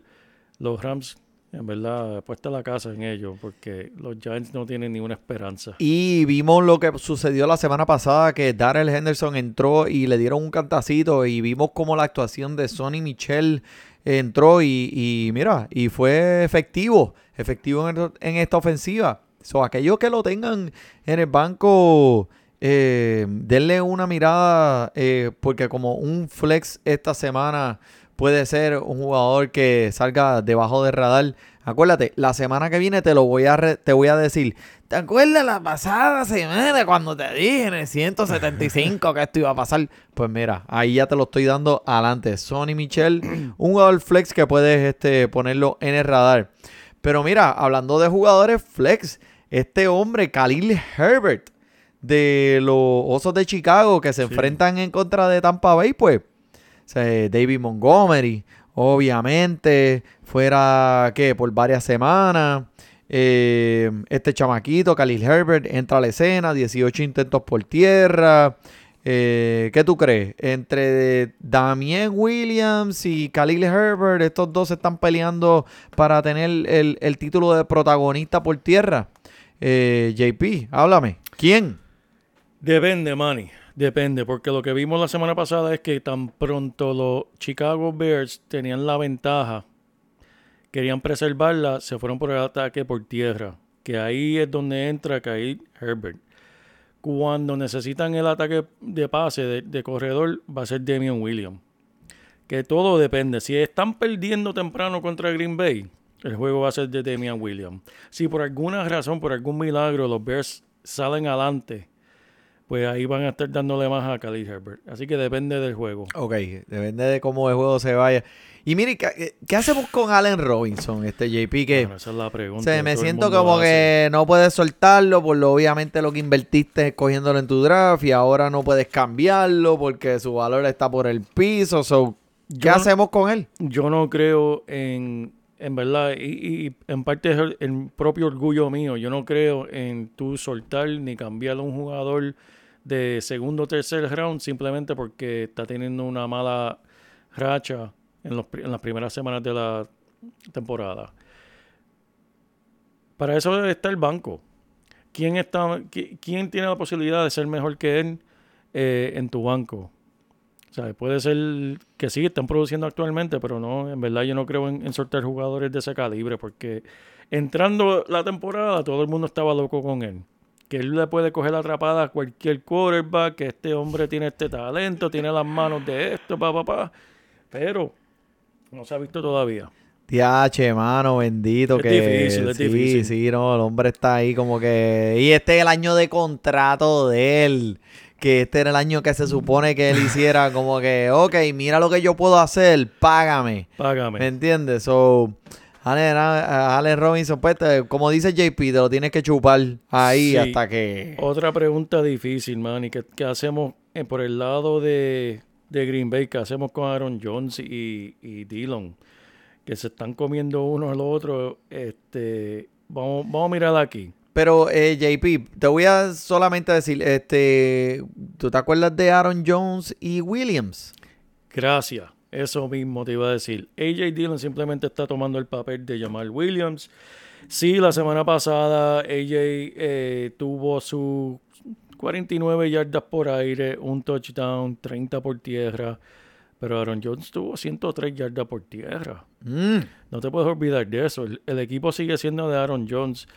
los Rams en verdad apuesta la casa en ellos, porque los Giants no tienen ninguna esperanza. Y vimos lo que sucedió la semana pasada, que Darrell Henderson entró y le dieron un cantacito y vimos como la actuación de Sonny Michel entró y, mira, y fue efectivo, efectivo en, en esta ofensiva. So, aquellos que lo tengan en el banco, eh, denle una mirada, eh, porque como un flex esta semana puede ser un jugador que salga debajo del radar. Acuérdate, la semana que viene te lo voy a re- te voy a decir. ¿Te acuerdas la pasada semana cuando te dije en el 175 que esto iba a pasar? Pues mira, ahí ya te lo estoy dando adelante. Sonny Michel, un jugador flex que puedes este, ponerlo en el radar. Pero mira, hablando de jugadores flex, este hombre, Khalil Herbert, de los Osos de Chicago, que se Sí. enfrentan en contra de Tampa Bay, pues, o sea, David Montgomery, obviamente, fuera, ¿qué? Por varias semanas. Eh, este chamaquito, Khalil Herbert, entra a la escena, 18 intentos por tierra. Eh, ¿Qué tú crees? Entre Damien Williams y Khalil Herbert, estos dos se están peleando para tener el, el título de protagonista por tierra. Eh, JP, háblame. ¿Quién? Depende, Manny. Depende, porque lo que vimos la semana pasada es que tan pronto los Chicago Bears tenían la ventaja, querían preservarla, se fueron por el ataque por tierra. Que ahí es donde entra Kyle Herbert. Cuando necesitan el ataque de pase, de, de corredor, va a ser Damian Williams. Que todo depende. Si están perdiendo temprano contra Green Bay, el juego va a ser de Damian Williams. Si por alguna razón, por algún milagro, los Bears salen adelante, pues ahí van a estar dándole más a Khalil Herbert. Así que depende del juego. Ok, depende de cómo el juego se vaya. Y mire, ¿qué, qué hacemos con Allen Robinson, este JP? Que Bueno, esa es la pregunta. que me siento como que no puedes soltarlo por lo obviamente lo que invertiste escogiéndolo en tu draft y ahora no puedes cambiarlo porque su valor está por el piso. So, ¿Qué Yo no- hacemos con él? Yo no creo en, en verdad, y, y en parte es el, el propio orgullo mío, yo no creo en tú soltar ni cambiar a un jugador de segundo o tercer round simplemente porque está teniendo una mala racha en, los, en las primeras semanas de la temporada. Para eso está el banco. ¿Quién, está, qui- quién tiene la posibilidad de ser mejor que él eh, en tu banco? O sea, puede ser que sí, están produciendo actualmente, pero no, en verdad yo no creo en, en soltar jugadores de ese calibre, porque entrando la temporada todo el mundo estaba loco con él. Que él le puede coger la atrapada a cualquier quarterback, que este hombre tiene este talento, tiene las manos de esto, pa, pa, pa. Pero no se ha visto todavía. Tiache, mano, bendito. Es que difícil, es sí, difícil. Sí, no, el hombre está ahí como que. Y este es el año de contrato de él. Que este era el año que se supone que él hiciera como que, ok, mira lo que yo puedo hacer, págame. ¿Me Págame. entiendes? So, Allen, Allen Robinson, pues, te- como dice JP, te lo tienes que chupar ahí Sí. hasta que. Otra pregunta difícil, man, y qué, qué hacemos eh, por el lado de, de Green Bay, qué hacemos con Aaron Jones y, y Dillon, que se están comiendo uno al otro. Este, vamos, vamos a mirar aquí. Pero, eh, JP, te voy a solamente decir, este, ¿tú te acuerdas de Aaron Jones y Williams? Gracias. Eso mismo te iba a decir. AJ Dillon simplemente está tomando el papel de Jamal Williams. Sí, la semana pasada AJ eh, tuvo sus 49 yardas por aire, un touchdown, 30 por tierra. Pero Aaron Jones tuvo 103 yardas por tierra. Mm. No te puedes olvidar de eso. El, el equipo sigue siendo de Aaron Jones.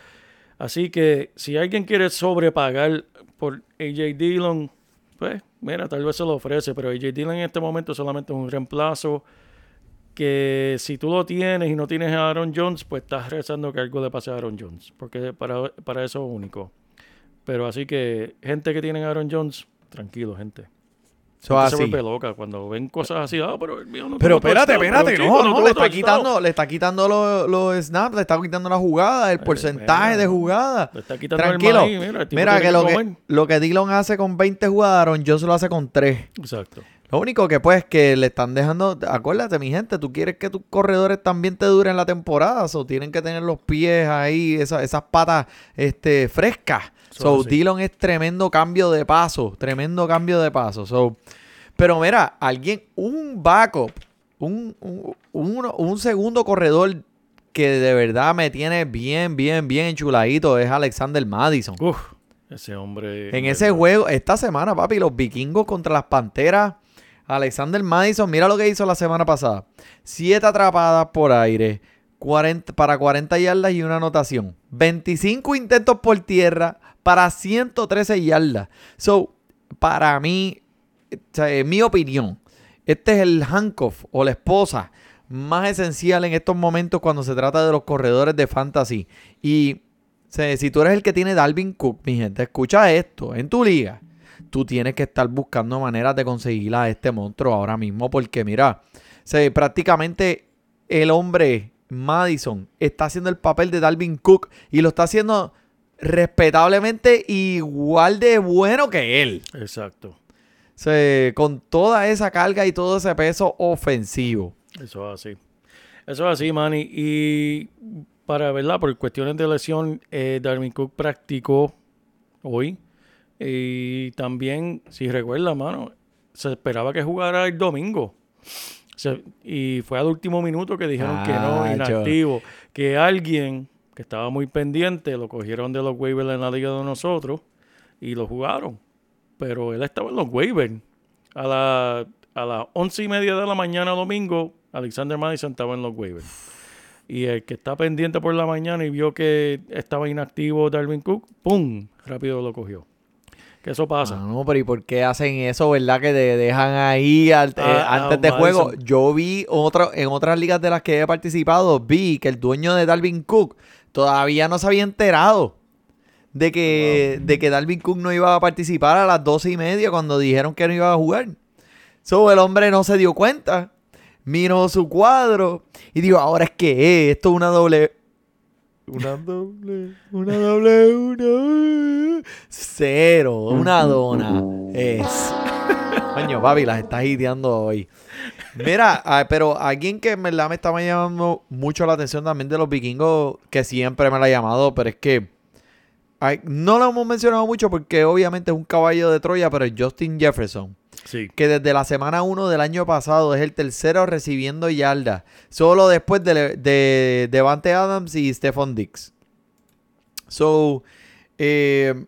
Así que si alguien quiere sobrepagar por AJ Dillon, pues mira, tal vez se lo ofrece. Pero AJ Dillon en este momento solamente es un reemplazo que si tú lo tienes y no tienes a Aaron Jones, pues estás rezando que algo le pase a Aaron Jones. Porque para, para eso es único. Pero así que gente que tiene a Aaron Jones, tranquilo, gente. So, Gente se así. vuelve loca cuando ven cosas así. Ah, pero el mío no Pero espérate, touchdown, espérate, pero no, no, tuvo le está quitando, le está quitando los, los snaps, le está quitando la jugada, el porcentaje mira, de jugada. Le está quitando Tranquilo. el maíz, mira, el Mira que que lo que, comer. lo que Dillon hace con 20 jugadas, Aaron Jones lo hace con 3. Exacto. Lo único que pues que le están dejando, acuérdate mi gente, tú quieres que tus corredores también te duren la temporada, so tienen que tener los pies ahí, esa- esas patas este, frescas. So así. Dillon es tremendo cambio de paso, tremendo cambio de paso. So, pero mira, alguien, un backup, un, un, un segundo corredor que de verdad me tiene bien, bien, bien enchuladito es Alexander Madison. Uf, ese hombre. En ese juego, esta semana, papi, los vikingos contra las panteras. Alexander Madison, mira lo que hizo la semana pasada. Siete atrapadas por aire, 40, para 40 yardas y una anotación. 25 intentos por tierra para 113 yardas. So, para mí, sea, en mi opinión, este es el handcuff o la esposa más esencial en estos momentos cuando se trata de los corredores de fantasy. Y si tú eres el que tiene Dalvin Cook, mi gente, escucha esto, en tu liga, tú tienes que estar buscando maneras de conseguir a este monstruo ahora mismo porque mira, o sea, prácticamente el hombre Madison está haciendo el papel de Dalvin Cook y lo está haciendo respetablemente igual de bueno que él. Exacto. Con toda esa carga y todo ese peso ofensivo. Eso es así. Eso es así, Manny. Y para, ¿verdad? Por cuestiones de lesión, eh, Darwin Cook practicó hoy. Y también, si recuerda, mano, se esperaba que jugara el domingo. Se- y fue al último minuto que dijeron que no, Acho. inactivo. Que alguien que estaba muy pendiente lo cogieron de los waivers en la liga de nosotros y lo jugaron. Pero él estaba en los waivers. A, la, a las once y media de la mañana domingo, Alexander Madison estaba en los waivers. Y el que está pendiente por la mañana y vio que estaba inactivo Darwin Cook, ¡pum! Rápido lo cogió. Que eso pasa. Ah, no, pero ¿y por qué hacen eso, verdad? Que te dejan ahí al- eh, Ah, antes ah, de juego. Madison. Yo vi otro, en otras ligas de las que he participado, vi que el dueño de Dalvin Cook todavía no se había enterado de que, de que Dalvin Cook no iba a participar a las doce y media cuando dijeron que no iba a jugar. So, el hombre no se dio cuenta. Miró su cuadro y dijo, ahora es que esto es una doble... Una doble, una doble, una... Cero, una dona. Es... Coño, papi, las estás ideando hoy. Mira, ah, pero alguien que en verdad me estaba llamando mucho la atención también de los vikingos, que siempre me la ha llamado, pero es que no lo hemos mencionado mucho porque obviamente es un caballo de Troya, pero Justin Jefferson Que desde la semana 1 del año pasado es el tercero recibiendo yardas, solo después de, de Devante Adams y Stephon Dix. So, eh,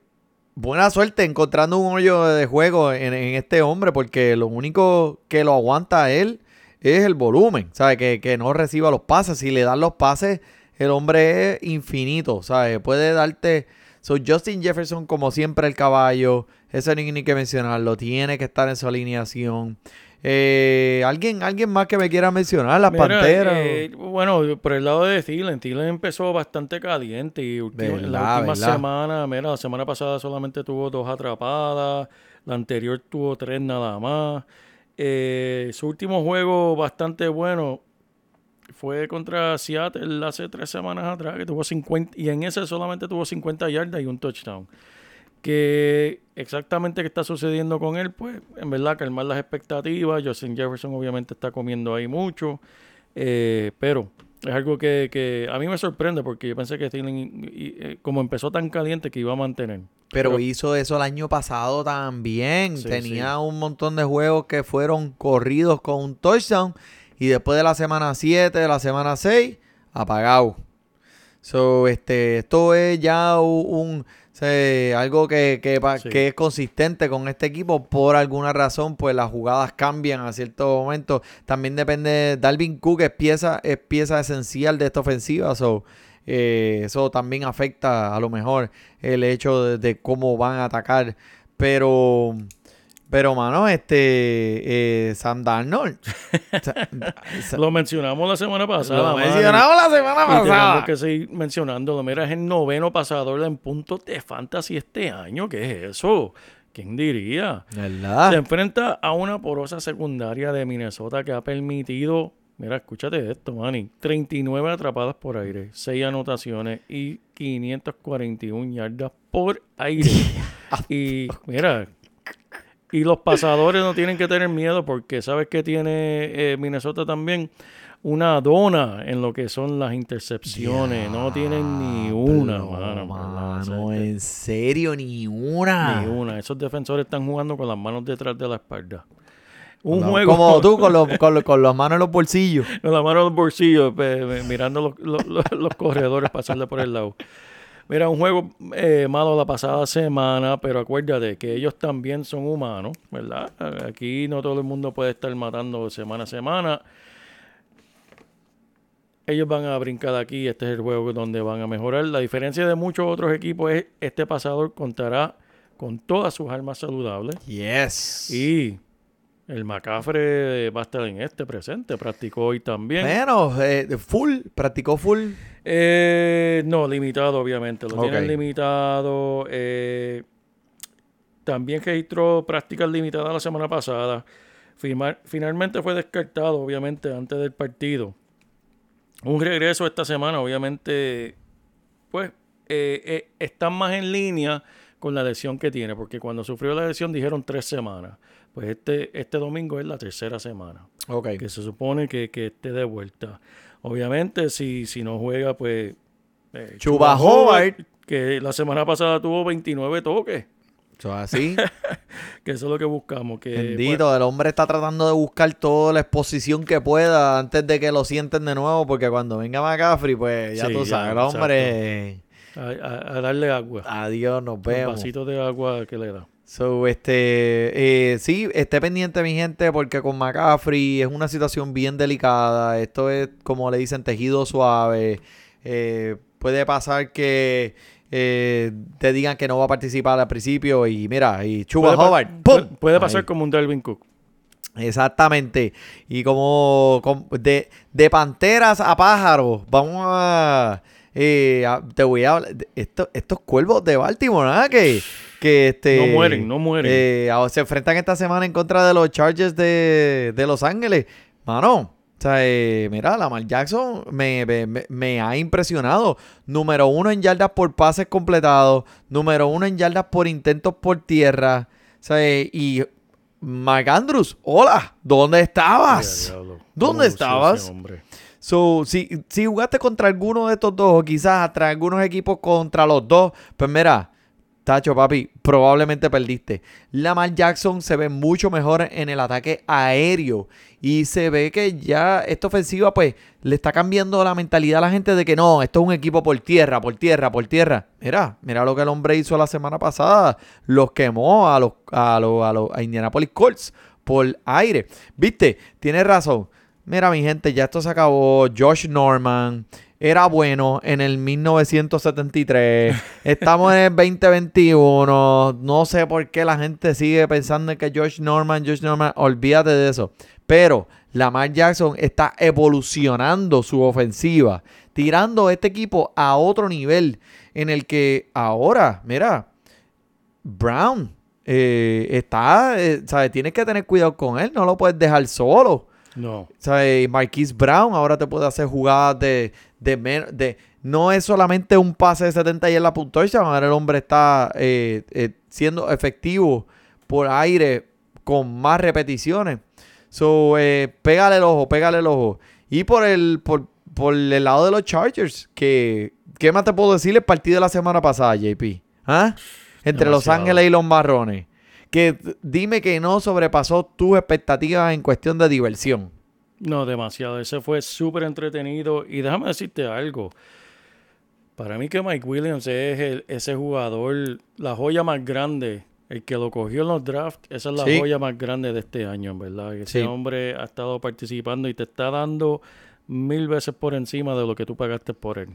buena suerte encontrando un hoyo de juego en, este hombre, porque lo único que lo aguanta él es el volumen, ¿sabes? Que, que no reciba los pases. Si le dan los pases, el hombre es infinito, ¿sabes? Puede darte. So, Justin Jefferson, como siempre, el caballo. Eso ni, ni que mencionarlo. Tiene que estar en su alineación. Eh, ¿alguien, alguien más que me quiera mencionar, las Mira, panteras. eh, bueno, por el lado de Thielen, Thielen empezó bastante caliente y en la Verdad, última verdad. semana, mira, la semana pasada solamente tuvo dos atrapadas, la anterior tuvo tres nada más. Eh, su último juego bastante bueno fue contra Seattle hace tres semanas atrás, que tuvo 50, y en ese solamente tuvo 50 yardas y un touchdown. Que exactamente qué está sucediendo con él, pues en verdad calmar las expectativas. Justin Jefferson obviamente está comiendo ahí mucho, eh, pero es algo que, que a mí me sorprende porque yo pensé que y, eh, como empezó tan caliente, que iba a mantener. Pero, Pero- hizo eso el año pasado también. Sí, Tenía sí. un montón de juegos que fueron corridos con un touchdown. Y después de la semana 7, de la semana 6, apagado. So, este, esto es ya un, algo que, que, pa- Sí. que es consistente con este equipo. Por alguna razón, pues las jugadas cambian a cierto momento. También depende. Dalvin Cook es pieza, es pieza esencial de esta ofensiva. So, eh, eso también afecta a lo mejor el hecho de, de cómo van a atacar. Pero, pero mano, este eh, Sam Darnold. Lo mencionamos la semana pasada. lo mano, mencionamos la semana y tenemos pasada. que seguir mencionándolo. Mira, es el noveno pasador en puntos de fantasy este año. ¿Qué es eso? ¿Quién diría? ¿Verdad? Se enfrenta a una porosa secundaria de Minnesota que ha permitido, mira, escúchate esto, Manny, 39 atrapadas por aire, 6 anotaciones y 541 yardas por aire. y mira, y los pasadores no tienen que tener miedo porque sabes que tiene eh, Minnesota también una dona en lo que son las intercepciones. no tienen ni una, Diablo, mano. mano, en serio, ni una. ni una. Esos defensores están jugando con las manos detrás de la espalda. Un No, juego Como tú, con, los, con, los- con las manos en los bolsillos. con la mano en los bolsillos, mirando los- los- los corredores pasarle por el lado. Mira, un juego eh, malo la pasada semana, pero acuérdate que ellos también son humanos, ¿verdad? Aquí no todo el mundo puede estar matando semana a semana. ellos van a brincar aquí. Este es el juego donde van a mejorar. La diferencia de muchos otros equipos es este pasador contará con todas sus armas saludables. Yes. Y el Macafre va a estar en este presente. Practicó hoy también. Bueno, eh, full, practicó full. Eh, no, limitado, obviamente. Lo tienen limitado. eh, también registró prácticas limitadas la semana pasada. Finalmente fue descartado, obviamente, antes del partido. Un regreso esta semana, obviamente, pues, eh, eh, están más en línea con la lesión que tiene, porque cuando sufrió la lesión dijeron tres semanas. Pues este, este domingo es la tercera semana Ok. que se supone que, que esté de vuelta. Obviamente, si, si no juega, pues. eh, Chuba Hobart. que la semana pasada tuvo 29 toques, Eso es así. que eso es lo que buscamos. Que, Bendito, el hombre está tratando de buscar toda la exposición que pueda antes de que lo sienten de nuevo, porque cuando venga McCaffrey, pues ya Sí, tú ya, sabes, el hombre. pues, a, a- a darle agua. Adiós, nos Un vemos. vasito de agua que le da. So, este, eh, sí, esté pendiente, mi gente, porque con McCaffrey es una situación bien delicada. Esto es, como le dicen, tejido suave. Eh, puede pasar que eh, te digan que no va a participar al principio y mira, y Chuba Puede pa- puede- ¡pum! Puede pasar Ahí. como un Dalvin Cook. Exactamente. Y como, com- de, de panteras a pájaros, vamos a, eh, a- te voy a esto- estos cuervos de Baltimore, ¿ah? Que, que este, No mueren, no mueren. eh, se enfrentan esta semana en contra de los Chargers de, de Los Ángeles. Mano, o sea, eh, mira, Lamar Jackson me, me- ha impresionado. Número uno en yardas por pases completados. Número uno en yardas por intentos por tierra. O sea, eh, y Mark Andrews, hola, ¿dónde estabas? Diablo, ¿Dónde estabas? So, si, si jugaste contra alguno de estos dos, o quizás contra algunos equipos contra los dos, pues mira, Tacho, papi, probablemente perdiste. Lamar Jackson se ve mucho mejor en el ataque aéreo. Y se ve que ya esta ofensiva, pues, le está cambiando la mentalidad a la gente de que no, esto es un equipo por tierra, por tierra, por tierra. Mira, mira lo que el hombre hizo la semana pasada. Los quemó a los, a los, a a Indianapolis Colts por aire. ¿Viste? Tienes razón. Mira, mi gente, ya esto se acabó. Josh Norman era bueno en el 1973. Estamos en el 2021. No sé por qué la gente sigue pensando en que Josh Norman, Josh Norman, olvídate de eso. Pero Lamar Jackson está evolucionando su ofensiva, tirando este equipo a otro nivel en el que ahora, mira, Brown eh, está, eh, ¿sabes? Tienes que tener cuidado con él, no lo puedes dejar solo. No. ¿Sabes? Marquise Brown ahora te puede hacer jugadas de, de, de- No es solamente un pase de 70 y en la touchdown. Ahora el hombre está eh, eh, siendo efectivo por aire con más repeticiones. So, eh, pégale el ojo, pégale el ojo. Y por el, por, por el lado de los Chargers, que, ¿qué más te puedo decir el partido de la semana pasada, JP? ¿Ah? Entre Los. Ángeles y los Marrones. Que dime que no sobrepasó tus expectativas en cuestión de diversión. No, demasiado. Ese fue súper entretenido. Y déjame decirte algo. Para mí que Mike Williams es el- ese jugador, la joya más grande. El que lo cogió en los drafts, esa es la Sí. joya más grande de este año, en verdad. Ese Sí. hombre ha estado participando y te está dando mil veces por encima de lo que tú pagaste por él.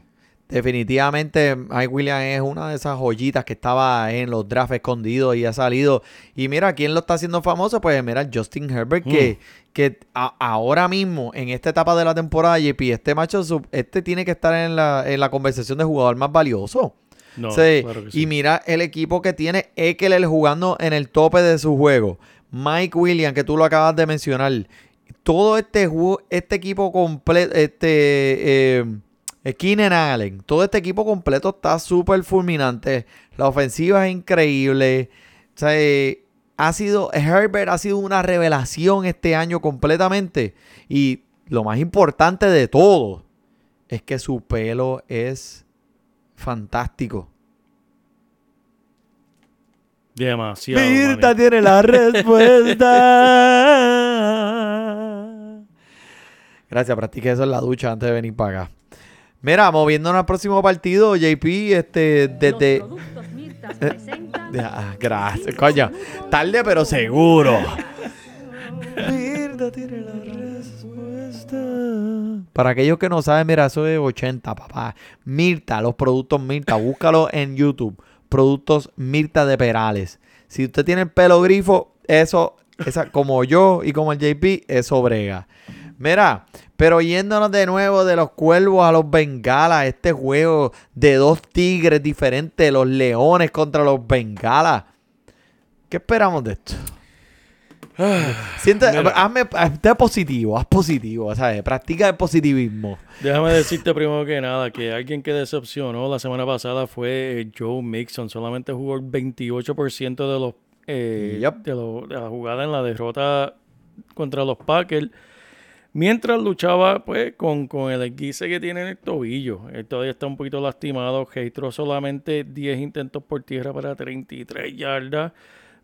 Definitivamente Mike Williams es una de esas joyitas que estaba en los drafts escondidos y ha salido. Y mira, ¿quién lo está haciendo famoso? Pues mira, Justin Herbert, que, que a- ahora mismo, en esta etapa de la temporada, JP, este macho, sub- este tiene que estar en la, en la conversación de jugador más valioso. No, Sí, claro que Y mira el equipo que tiene Eckler jugando en el tope de su juego. Mike Williams, que tú lo acabas de mencionar. Todo este, este equipo completo, este, eh, Keenan Allen, todo este equipo completo está súper fulminante. La ofensiva es increíble. O sea, eh, ha sido, Herbert ha sido una revelación este año completamente. Y lo más importante de todo es que su pelo es fantástico. Demasiado. Mirta tiene la respuesta. Gracias, practiqué eso en la ducha antes de venir para acá. Mira, moviéndonos al próximo partido, JP, este, desde... Los productos Mirtas presentan Ah, gracias, coño. Tarde pero seguro. Mirta tiene la respuesta. Para aquellos que no saben, mira, eso es 80, papá. Mirta, los productos Mirta, búscalo en YouTube. Productos Mirta de Perales. Si usted tiene el pelo grifo, eso, esa, como yo y como el JP, eso brega. Mira, pero yéndonos de nuevo de los cuervos a los bengalas, este juego de dos tigres diferentes, los leones contra los bengalas. ¿Qué esperamos de esto? Siente, Mira. hazme, hazte positivo, haz positivo, ¿sabes? Practica el positivismo. Déjame decirte primero que nada que alguien que decepcionó la semana pasada fue eh, Joe Mixon. Solamente jugó el 28% de los eh, Yep. de, lo- de la jugada en la derrota contra los Packers. Mientras luchaba pues con, con el esguice que tiene en el tobillo. Él todavía está un poquito lastimado. Registró solamente 10 intentos por tierra para 33 yardas.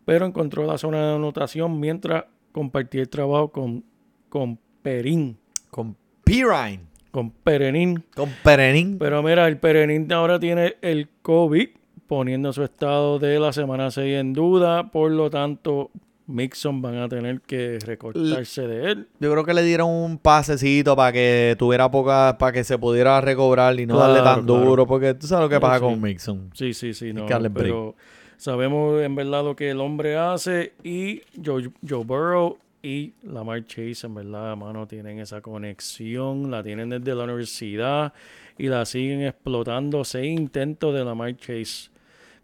Pero encontró la zona de anotación mientras compartía el trabajo con, con Perín. Con Pirine, Con Perenín. con Perenín. Pero mira, el Perenín ahora tiene el COVID, poniendo su estado de la semana 6 en duda. Por lo tanto, Mixon van a tener que recortarse de él. Yo creo que le dieron un pasecito para que tuviera poca, para que se pudiera recobrar y no Claro, darle tan claro. duro, porque tú sabes lo que No, pasa sí. con Mixon. Sí, sí, sí, no. Pero sabemos en verdad lo que el hombre hace y Joe, Joe Burrow y Lamar Chase, en verdad, mano, tienen esa conexión, la tienen desde la universidad y la siguen explotando. Seis intentos de Lamar Chase.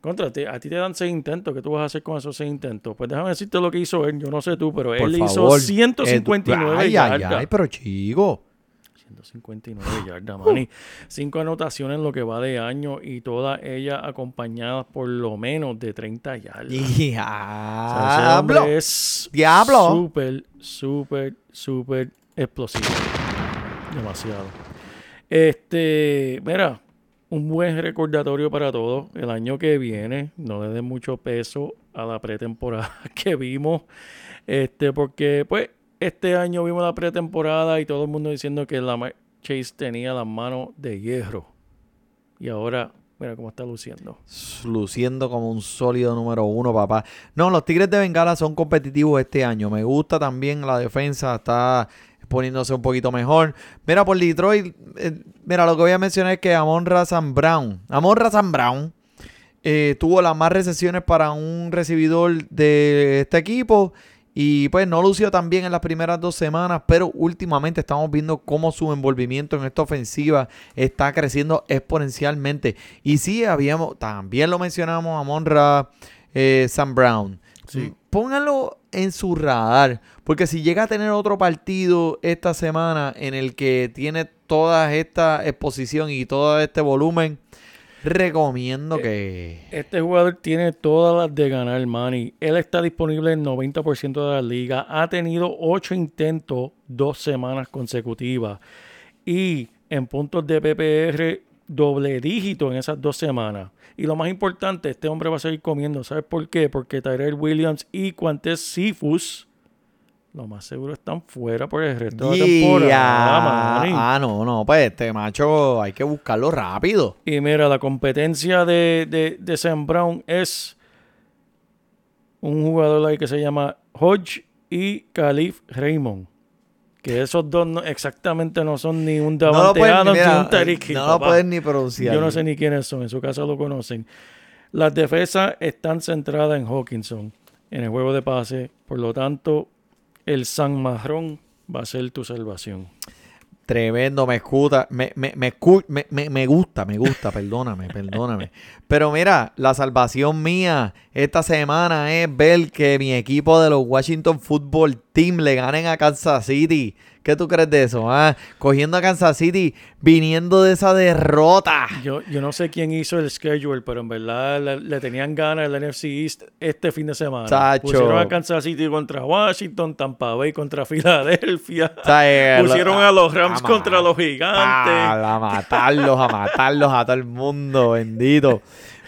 Contra a ti te dan seis intentos. ¿Qué tú vas a hacer con esos seis intentos? Pues déjame decirte lo que hizo él. Yo no sé tú, pero Por él hizo favor. 159 Eh, ay, yardas. Ay, ay, pero chico. 159 yardas, mani. Cinco anotaciones en lo que va de año y todas ellas acompañadas por lo menos de 30 yardas. O sea, Diablo. es Diablo. súper, súper, súper explosivo. Demasiado. Este, mira, un buen recordatorio para todos. El año que viene, no le den mucho peso a la pretemporada que vimos. Este, porque, pues, este año vimos la pretemporada y todo el mundo diciendo que la Chase tenía las manos de hierro. Y ahora, mira cómo está luciendo. Luciendo como un sólido número uno, papá. No, los Tigres de Bengala son competitivos este año. Me gusta también la defensa, está poniéndose un poquito mejor. Mira, por Detroit, eh, mira, lo que voy a mencionar es que Amon Razan Brown, Amon Razan Brown, eh, tuvo las más recesiones para un recibidor de este equipo. Y pues no lució tan bien en las primeras dos semanas, pero últimamente estamos viendo cómo su envolvimiento en esta ofensiva está creciendo exponencialmente. Y sí, habíamos, también lo mencionamos a Monra eh, Sam Brown. Sí. Pónganlo en su radar, porque si llega a tener otro partido esta semana en el que tiene toda esta exposición y todo este volumen, recomiendo que... Este jugador tiene todas las de ganar, Manny. Él está disponible en 90% de la liga. Ha tenido 8 intentos dos semanas consecutivas. Y en puntos de PPR, doble dígito en esas dos semanas. Y lo más importante, este hombre va a seguir comiendo. ¿Sabes por qué? Porque Tyrell Williams y Quantes Sifus, lo más seguro, están fuera por el resto de la temporada. Ah, no, no, pues este macho hay que buscarlo rápido. Y mira, la competencia de, de, de Sam Brown es un jugador ahí que se llama Hodge y Khalif Raymond. Que esos dos no- exactamente no son ni un No Davante Adams mira, ni un Hill, no lo pueden ni pronunciar. Yo no sé ni quiénes son, en su caso lo conocen. Las defensas están centradas en Hawkinson, en el juego de pase. Por lo tanto, el San Marrón va a ser tu salvación. Tremendo, me escuta, me, me, me, escu- me, me- me gusta, me gusta, perdóname, perdóname. Pero mira, la salvación mía esta semana es ver que mi equipo de los Washington Football Team le ganen a Kansas City. ¿Qué tú crees de eso? ah? Cogiendo a Kansas City, viniendo de esa derrota. Yo, yo no sé quién hizo el schedule, pero en verdad le, le tenían ganas el NFC East este fin de semana. Pusieron a Kansas City contra Washington, Tampa Bay contra Filadelfia. Pusieron a los Rams a contra los gigantes. A matarlos, a matarlos a todo el mundo, bendito.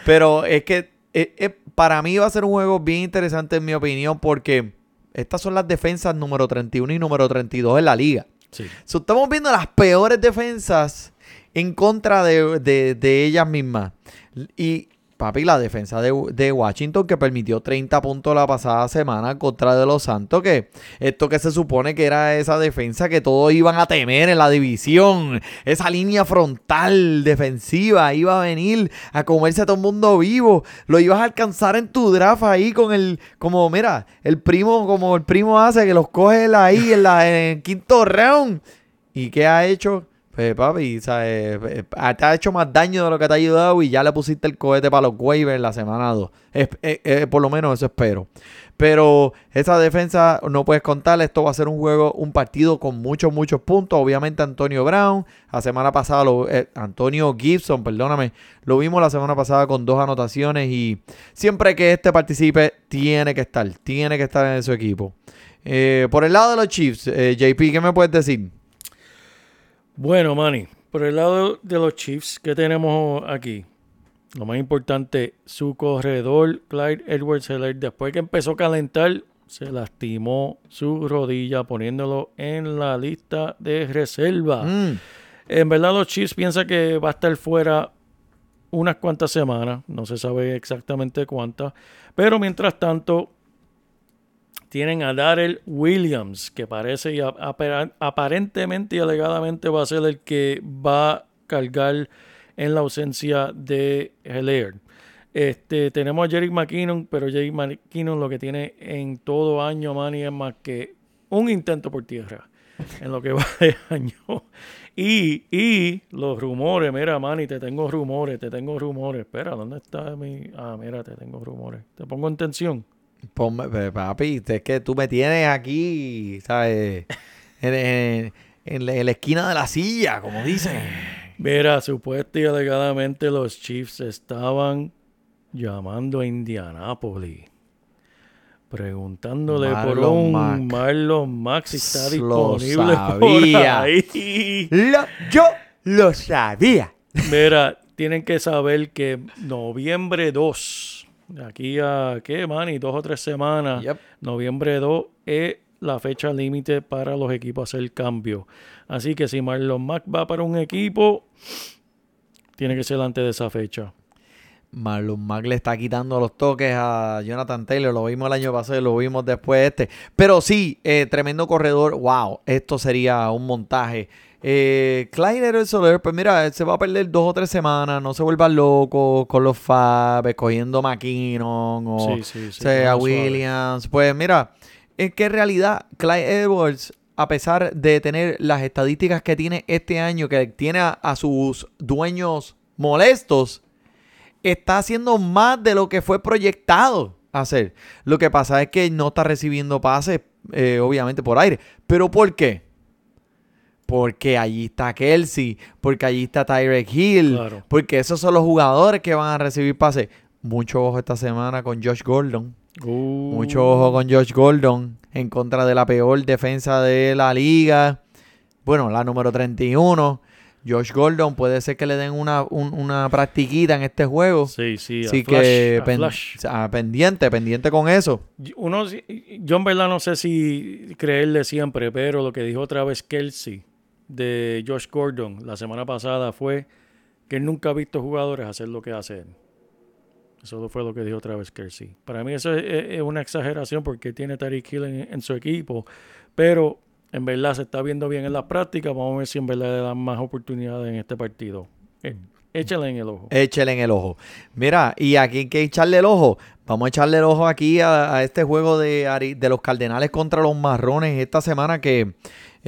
Pero es que eh, eh, para mí va a ser un juego bien interesante en mi opinión porque estas son las defensas número 31 y número 32 en la liga. Sí. So, estamos viendo las peores defensas en contra de, de- de ellas mismas. Y papi, la defensa de, de Washington que permitió 30 puntos la pasada semana contra de los Santos, que esto que se supone que era esa defensa que todos iban a temer en la división, esa línea frontal defensiva iba a venir a comerse a todo el mundo vivo, lo ibas a alcanzar en tu draft ahí con el, como mira, el primo, como el primo hace, que los coge ahí en, la, en el quinto round. ¿Y qué ha hecho? Pues papi, ¿sabes? Eh, te ha hecho más daño de lo que te ha ayudado y ya le pusiste el cohete para los waivers la semana 2. Es- eh, eh, por lo menos eso espero. Pero esa defensa no puedes contar. Esto va a ser un juego, un partido con muchos, muchos puntos. Obviamente Antonio Brown. La semana pasada, lo- eh, Antonio Gibson, perdóname. Lo vimos la semana pasada con dos anotaciones. Y siempre que este participe, tiene que estar. Tiene que estar en su equipo. Eh, por el lado de los Chiefs, eh, JP, ¿qué me puedes decir? Bueno, Manny, por el lado de los Chiefs, ¿qué tenemos aquí? Lo más importante, su corredor, Clyde Edwards Heller, después que empezó a calentar, se lastimó su rodilla poniéndolo en la lista de reserva. Mm. En verdad los Chiefs piensan que va a estar fuera unas cuantas semanas, no se sabe exactamente cuántas, pero mientras tanto tienen a Darrell Williams, que parece y aparentemente y alegadamente va a ser el que va a cargar en la ausencia de Heller. Este, tenemos a Jerick McKinnon, pero Jerick McKinnon lo que tiene en todo año, Manny, es más que un intento por tierra en lo que va de año. Y, y los rumores, mira, Manny, te tengo rumores, te tengo rumores. Espera, ¿dónde está mi...? Ah, mira, te tengo rumores. Te pongo en tensión. Ponme- papi, es que tú me tienes aquí, ¿sabes? En, en- en la, en la esquina de la silla, como dicen. Mira, supuesta y alegadamente los Chiefs estaban llamando a Indianápolis. Preguntándole por un Mack. Marlon Max si está Lo disponible sabía. por ahí. Lo- yo lo sabía. Mira, tienen que saber que noviembre 2, de aquí a, ¿qué, Manny? Dos o tres semanas. Yep. Noviembre 2 es la fecha límite para los equipos hacer cambio. Así que si Marlon Mack va para un equipo, tiene que ser antes de esa fecha. Marlon Mack le está quitando los toques a Jonathan Taylor. Lo vimos el año pasado y lo vimos después este. Pero sí, eh, tremendo corredor. Wow, esto sería un montaje. Eh, Clyde Edwards Soler, pues mira, se va a perder dos o tres semanas. No se vuelvan locos con los Fab, escogiendo McKinnon o Sí, sí, sí, sea, suave. Williams. Pues mira, es que en realidad Clyde Edwards, a pesar de tener las estadísticas que tiene este año, que tiene a, a sus dueños molestos, está haciendo más de lo que fue proyectado hacer. Lo que pasa es que no está recibiendo pases, eh, obviamente, por aire. ¿Pero por qué? Porque allí está Kelsey, porque allí está Tyrek Hill, Claro. porque esos son los jugadores que van a recibir pases. Mucho ojo esta semana con Josh Gordon. Uh, Mucho ojo con Josh Gordon en contra de la peor defensa de la liga. Bueno, la número 31. Josh Gordon puede ser que le den una, un- una practiquita en este juego. Sí, sí, Así que pen- pendiente, pendiente con eso. Uno, yo en verdad no sé si creerle siempre, pero lo que dijo otra vez Kelsey de Josh Gordon la semana pasada fue que él nunca ha visto jugadores hacer lo que hace él. Eso fue lo que dijo otra vez Kelsey. Para mí eso es, una exageración porque tiene Tariq Hill en, su equipo, pero en verdad se está viendo bien en las prácticas. Vamos a ver si en verdad le dan más oportunidades en este partido. Eh, échale en el ojo. Échele en el ojo. Mira, y aquí hay que echarle el ojo. Vamos a echarle el ojo aquí a, este juego de, de los Cardenales contra los Marrones esta semana que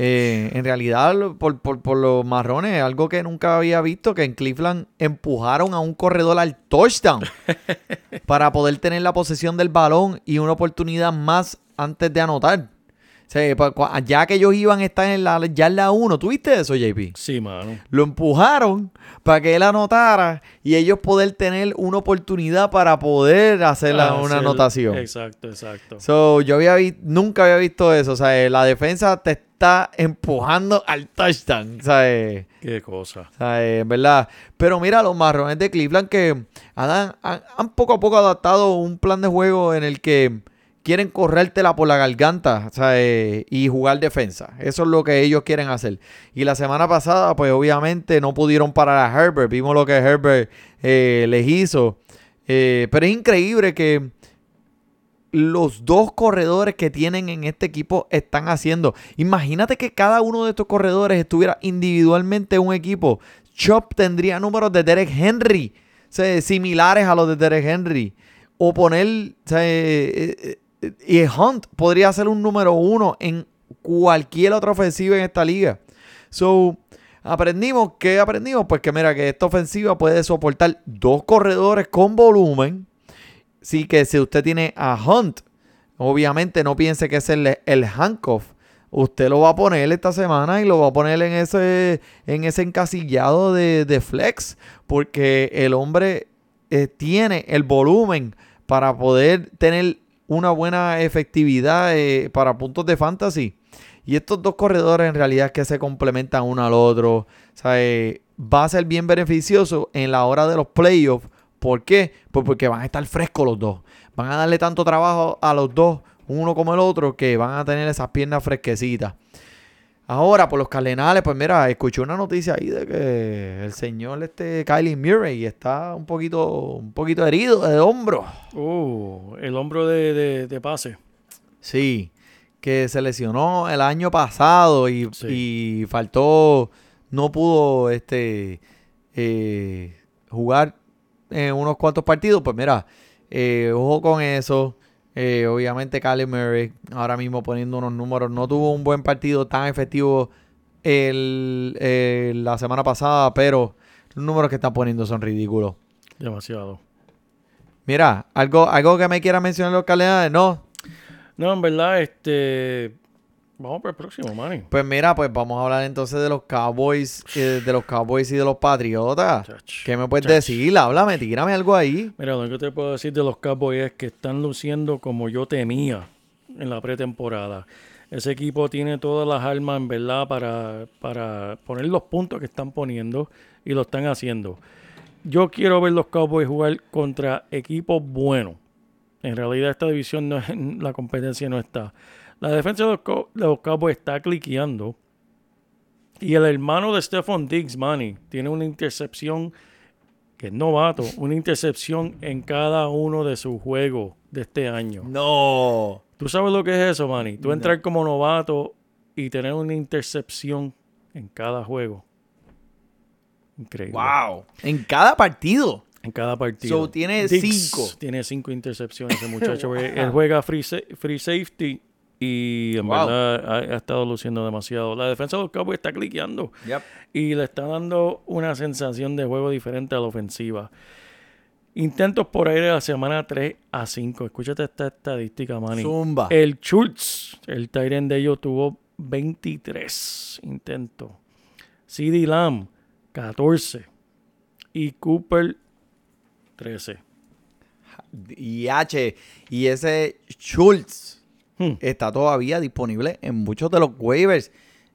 eh, en realidad por, por- por los Marrones, algo que nunca había visto, que en Cleveland empujaron a un corredor al touchdown para poder tener la posesión del balón y una oportunidad más antes de anotar. Pa- cua- ya que ellos iban a estar en la yarda 1, ¿tuviste eso, JP? Sí, mano. Lo empujaron para que él anotara y ellos poder tener una oportunidad para poder hacer la- Ah, una sí, anotación. Exacto, exacto. So, yo había vi- nunca había visto eso. O sea, eh, la defensa te está empujando al touchdown. O sea, eh, Qué cosa. o sea, eh, en verdad. Pero mira, los marrones de Cleveland que han, han- han poco a poco adaptado un plan de juego en el que quieren corrértela por la garganta o eh, y jugar defensa. Eso es lo que ellos quieren hacer. Y la semana pasada, pues obviamente no pudieron parar a Herbert. Vimos lo que Herbert eh, les hizo. Eh, pero es increíble que los dos corredores que tienen en este equipo están haciendo. Imagínate que cada uno de estos corredores estuviera individualmente en un equipo. Chop tendría números de Derek Henry, similares a los de Derek Henry. O poner, o eh, y Hunt podría ser un número uno en cualquier otra ofensiva en esta liga. So, aprendimos, ¿qué aprendimos? Pues que mira, que esta ofensiva puede soportar dos corredores con volumen. Sí, que si usted tiene a Hunt, obviamente no piense que es el, el handcuff. Usted lo va a poner esta semana y lo va a poner en ese, en ese encasillado de, de flex. Porque el hombre eh, tiene el volumen para poder tener una buena efectividad eh, para puntos de fantasy. Y estos dos corredores en realidad es que se complementan uno al otro. O eh, va a ser bien beneficioso en la hora de los playoffs. ¿Por qué? Pues porque van a estar frescos los dos. Van a darle tanto trabajo a los dos, uno como el otro, que van a tener esas piernas fresquecitas. Ahora, por los cardenales, pues mira, escuché una noticia ahí de que el señor este Kylie Murray está un poquito, un poquito herido de hombro. Uh, el hombro de, de, de pase. Sí, que se lesionó el año pasado y, Sí. y faltó, no pudo este eh, jugar en unos cuantos partidos. Pues mira, eh, ojo con eso. Eh, obviamente Kylie Murray ahora mismo poniendo unos números. No tuvo un buen partido tan efectivo el, el- la semana pasada, pero los números que está poniendo son ridículos. Demasiado. Mira, algo, algo que me quiera mencionar los cardenales, no. No, en verdad, este. Vamos para el próximo, Manny. Pues mira, pues vamos a hablar entonces de los Cowboys, eh, de los Cowboys y de los Patriotas. Chach, ¿Qué me puedes chach. decir? Háblame, tírame algo ahí. Mira, lo que te puedo decir de los Cowboys es que están luciendo como yo temía en la pretemporada. Ese equipo tiene todas las armas, en verdad, para, para poner los puntos que están poniendo y lo están haciendo. Yo quiero ver los Cowboys jugar contra equipos buenos. En realidad, esta división, no es, la competencia no está. La defensa de los, de los Cowboys está cliqueando. Y el hermano de Stephon Diggs, Manny, tiene una intercepción que es novato, una intercepción en cada uno de sus juegos de este año. No. ¿Tú sabes lo que es eso, Manny? Tú entrar como novato y tener una intercepción en cada juego. Increíble. Wow. En cada partido. En cada partido. So, tiene Diggs cinco. Tiene cinco intercepciones ese muchacho. Él juega free, free safety y en Wow. verdad ha, ha estado luciendo demasiado. La defensa de los Cowboys está cliqueando y le está dando una sensación de juego diferente a la ofensiva. Intentos por aire de la semana 3 a 5. Escúchate esta estadística, Manny. Zumba. El Schultz, el Tyrant de ellos, tuvo 23 intentos. CD Lamb, 14. Y Cooper, 13. Y H. Y ese Schultz Hmm. está todavía disponible en muchos de los waivers.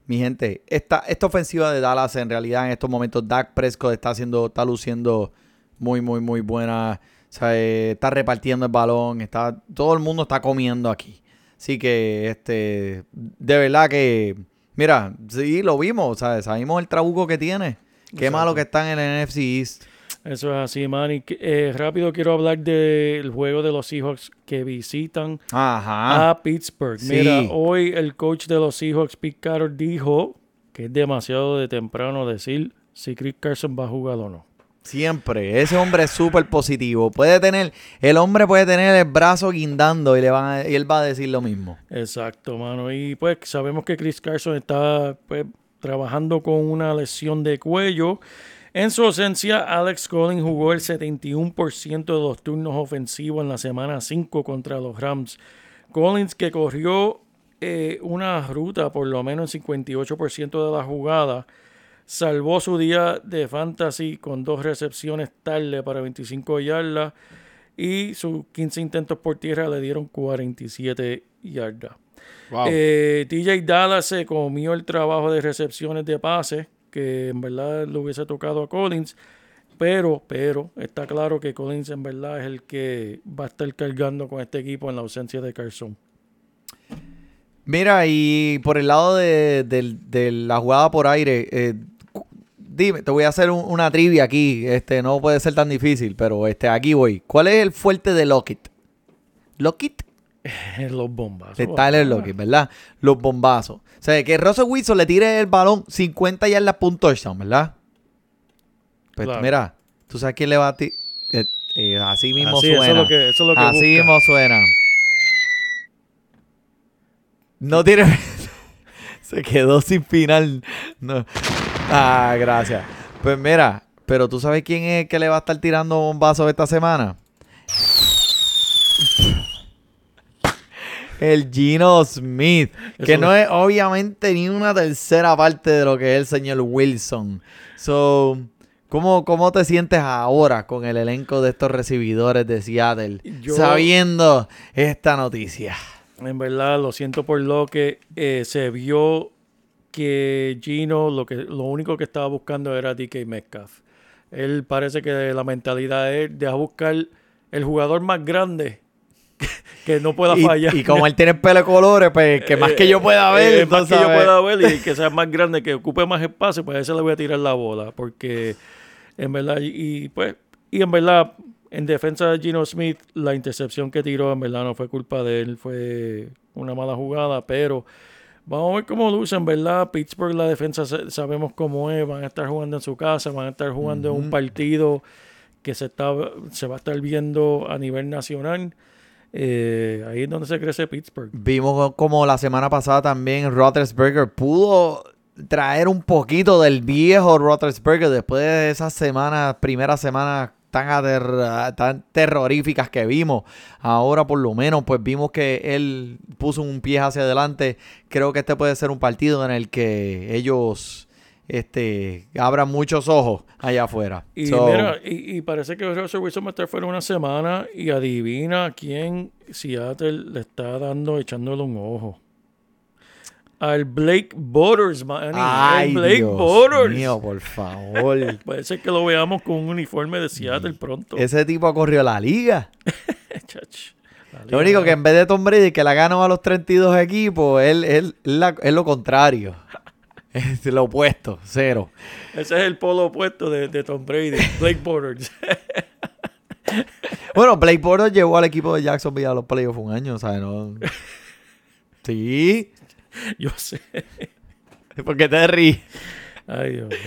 Mi gente, esta, esta ofensiva de Dallas en realidad en estos momentos, Dak Prescott está haciendo, está luciendo muy, muy, muy buena. O sea, eh, está repartiendo el balón, está, todo el mundo está comiendo aquí. Así que, este, de verdad que, mira, sí, lo vimos, o sea, sabemos el trabuco que tiene. Qué Exacto. malo que están en el NFC East. Eso es así, Manny. Eh, rápido quiero hablar del juego de los Seahawks que visitan Ajá. a Pittsburgh. Sí. Mira, hoy el coach de los Seahawks, Pete Carroll, dijo que es demasiado de temprano decir si Chris Carson va a jugar o no. Siempre. Ese hombre es súper positivo. Puede tener, el hombre puede tener el brazo guindando y, le van a- y él va a decir lo mismo. Exacto, mano. Y pues sabemos que Chris Carson está pues, trabajando con una lesión de cuello. En su ausencia, Alex Collins jugó el 71% de los turnos ofensivos en la semana 5 contra los Rams. Collins que corrió eh, una ruta por lo menos en 58% de la jugada. Salvó su día de fantasy con dos recepciones tarde para 25 yardas y sus 15 intentos por tierra le dieron 47 yardas. Eh, DJ Dallas se comió el trabajo de recepciones de pase, que en verdad le hubiese tocado a Collins, pero, pero está claro que Collins en verdad es el que va a estar cargando con este equipo en la ausencia de Carson. Mira, y por el lado de, la jugada por aire, eh, dime, te voy a hacer un- una trivia aquí. Este, no puede ser tan difícil, pero este, aquí voy. ¿Cuál es el fuerte de Lockett? Lockett Los bombazos. de Tyler Lockett, ¿verdad? Los bombazos. O sea, que Russell Wilson le tire el balón 50 yardas por un touchdown, ¿verdad? Pues Claro. mira, tú sabes quién le va a ti. eh, eh, así mismo Así, eso suena. es lo que, eso es lo que Así busca. mismo suena. No tiene. Se quedó sin final. No. Ah, gracias. Pues mira, pero tú sabes quién es el que le va a estar tirando bombazos esta semana. El Gino Smith. Que Eso- no es obviamente ni una tercera parte de lo que es el señor Wilson. So, ¿cómo, cómo te sientes ahora con el elenco de estos recibidores de Seattle? Yo- Sabiendo esta noticia. En verdad, lo siento por lo que eh, se vio que Gino lo que lo único que estaba buscando era DK Metcalf. Él parece que la mentalidad es de buscar el jugador más grande que no pueda Y, fallar. y como él tiene el pelo de colores, pues que más que yo pueda ver, Eh, más que yo pueda ver y que sea más grande, que ocupe más espacio, pues a ese le voy a tirar la bola. Porque en verdad, y, y, pues, y en verdad, en defensa de Gino Smith, la intercepción que tiró, en verdad, no fue culpa de él, fue una mala jugada, pero vamos a ver cómo luce, en verdad. Pittsburgh, la defensa sa- sabemos cómo es, van a estar jugando en su casa, van a estar jugando en un partido que se, está, se va a estar viendo a nivel nacional. Eh, ahí es donde se crece Pittsburgh. Vimos como la semana pasada también Roethlisberger pudo traer un poquito del viejo Roethlisberger después de esas semanas, primeras semanas tan, tan terroríficas que vimos. Ahora por lo menos pues vimos que él puso un pie hacia adelante. Creo que este puede ser un partido en el que ellos este, abran muchos ojos allá afuera. Y So, mira, y, y parece que Russell Wilson va a estar fuera una semana y adivina quién Seattle le está dando, echándole un ojo. Al Blake Borders, man. Ay, Blake Dios Borders. mío, por favor. Parece que lo veamos con un uniforme de Seattle pronto. Ese tipo corrió la liga. Chach. Lo único que en vez de Tom Brady que la ganó a los 32 equipos, él, él, él la- lo contrario. Es lo opuesto, cero. Ese es el polo opuesto de, de Tom Brady, Blake Borders. Bueno, Blake Bortles llevó al equipo de Jacksonville a los playoffs un año, ¿sabes? No... Sí. Yo sé. ¿Por qué te ríes? Ay, Dios mío.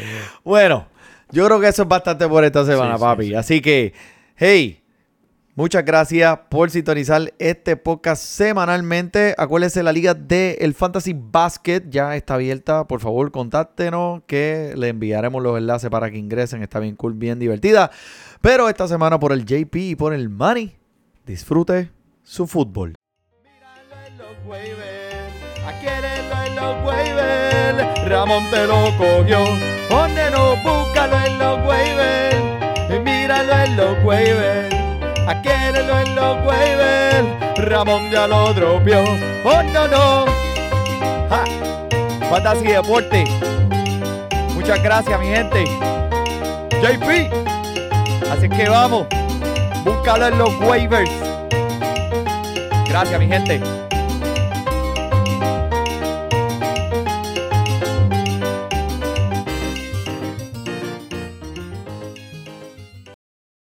Bueno, yo creo que eso es bastante por esta semana, Sí, sí, papi. sí. Así que, hey, muchas gracias por sintonizar este podcast semanalmente. Acuérdense, la liga del Fantasy Basket ya está abierta. Por favor, contáctenos que le enviaremos los enlaces para que ingresen. Está bien cool, bien divertida. Pero esta semana por el JP y por el Money, disfrute su fútbol. Ramón te lo cogió, búscalo en los míralo en los waivers, aquérenlo en los waivers. Ramón ya lo dropeó, oh no no. Ja. Fantasy Deporte. Muchas gracias, mi gente. JP. Así que vamos, búscalo en los waivers. Gracias, mi gente.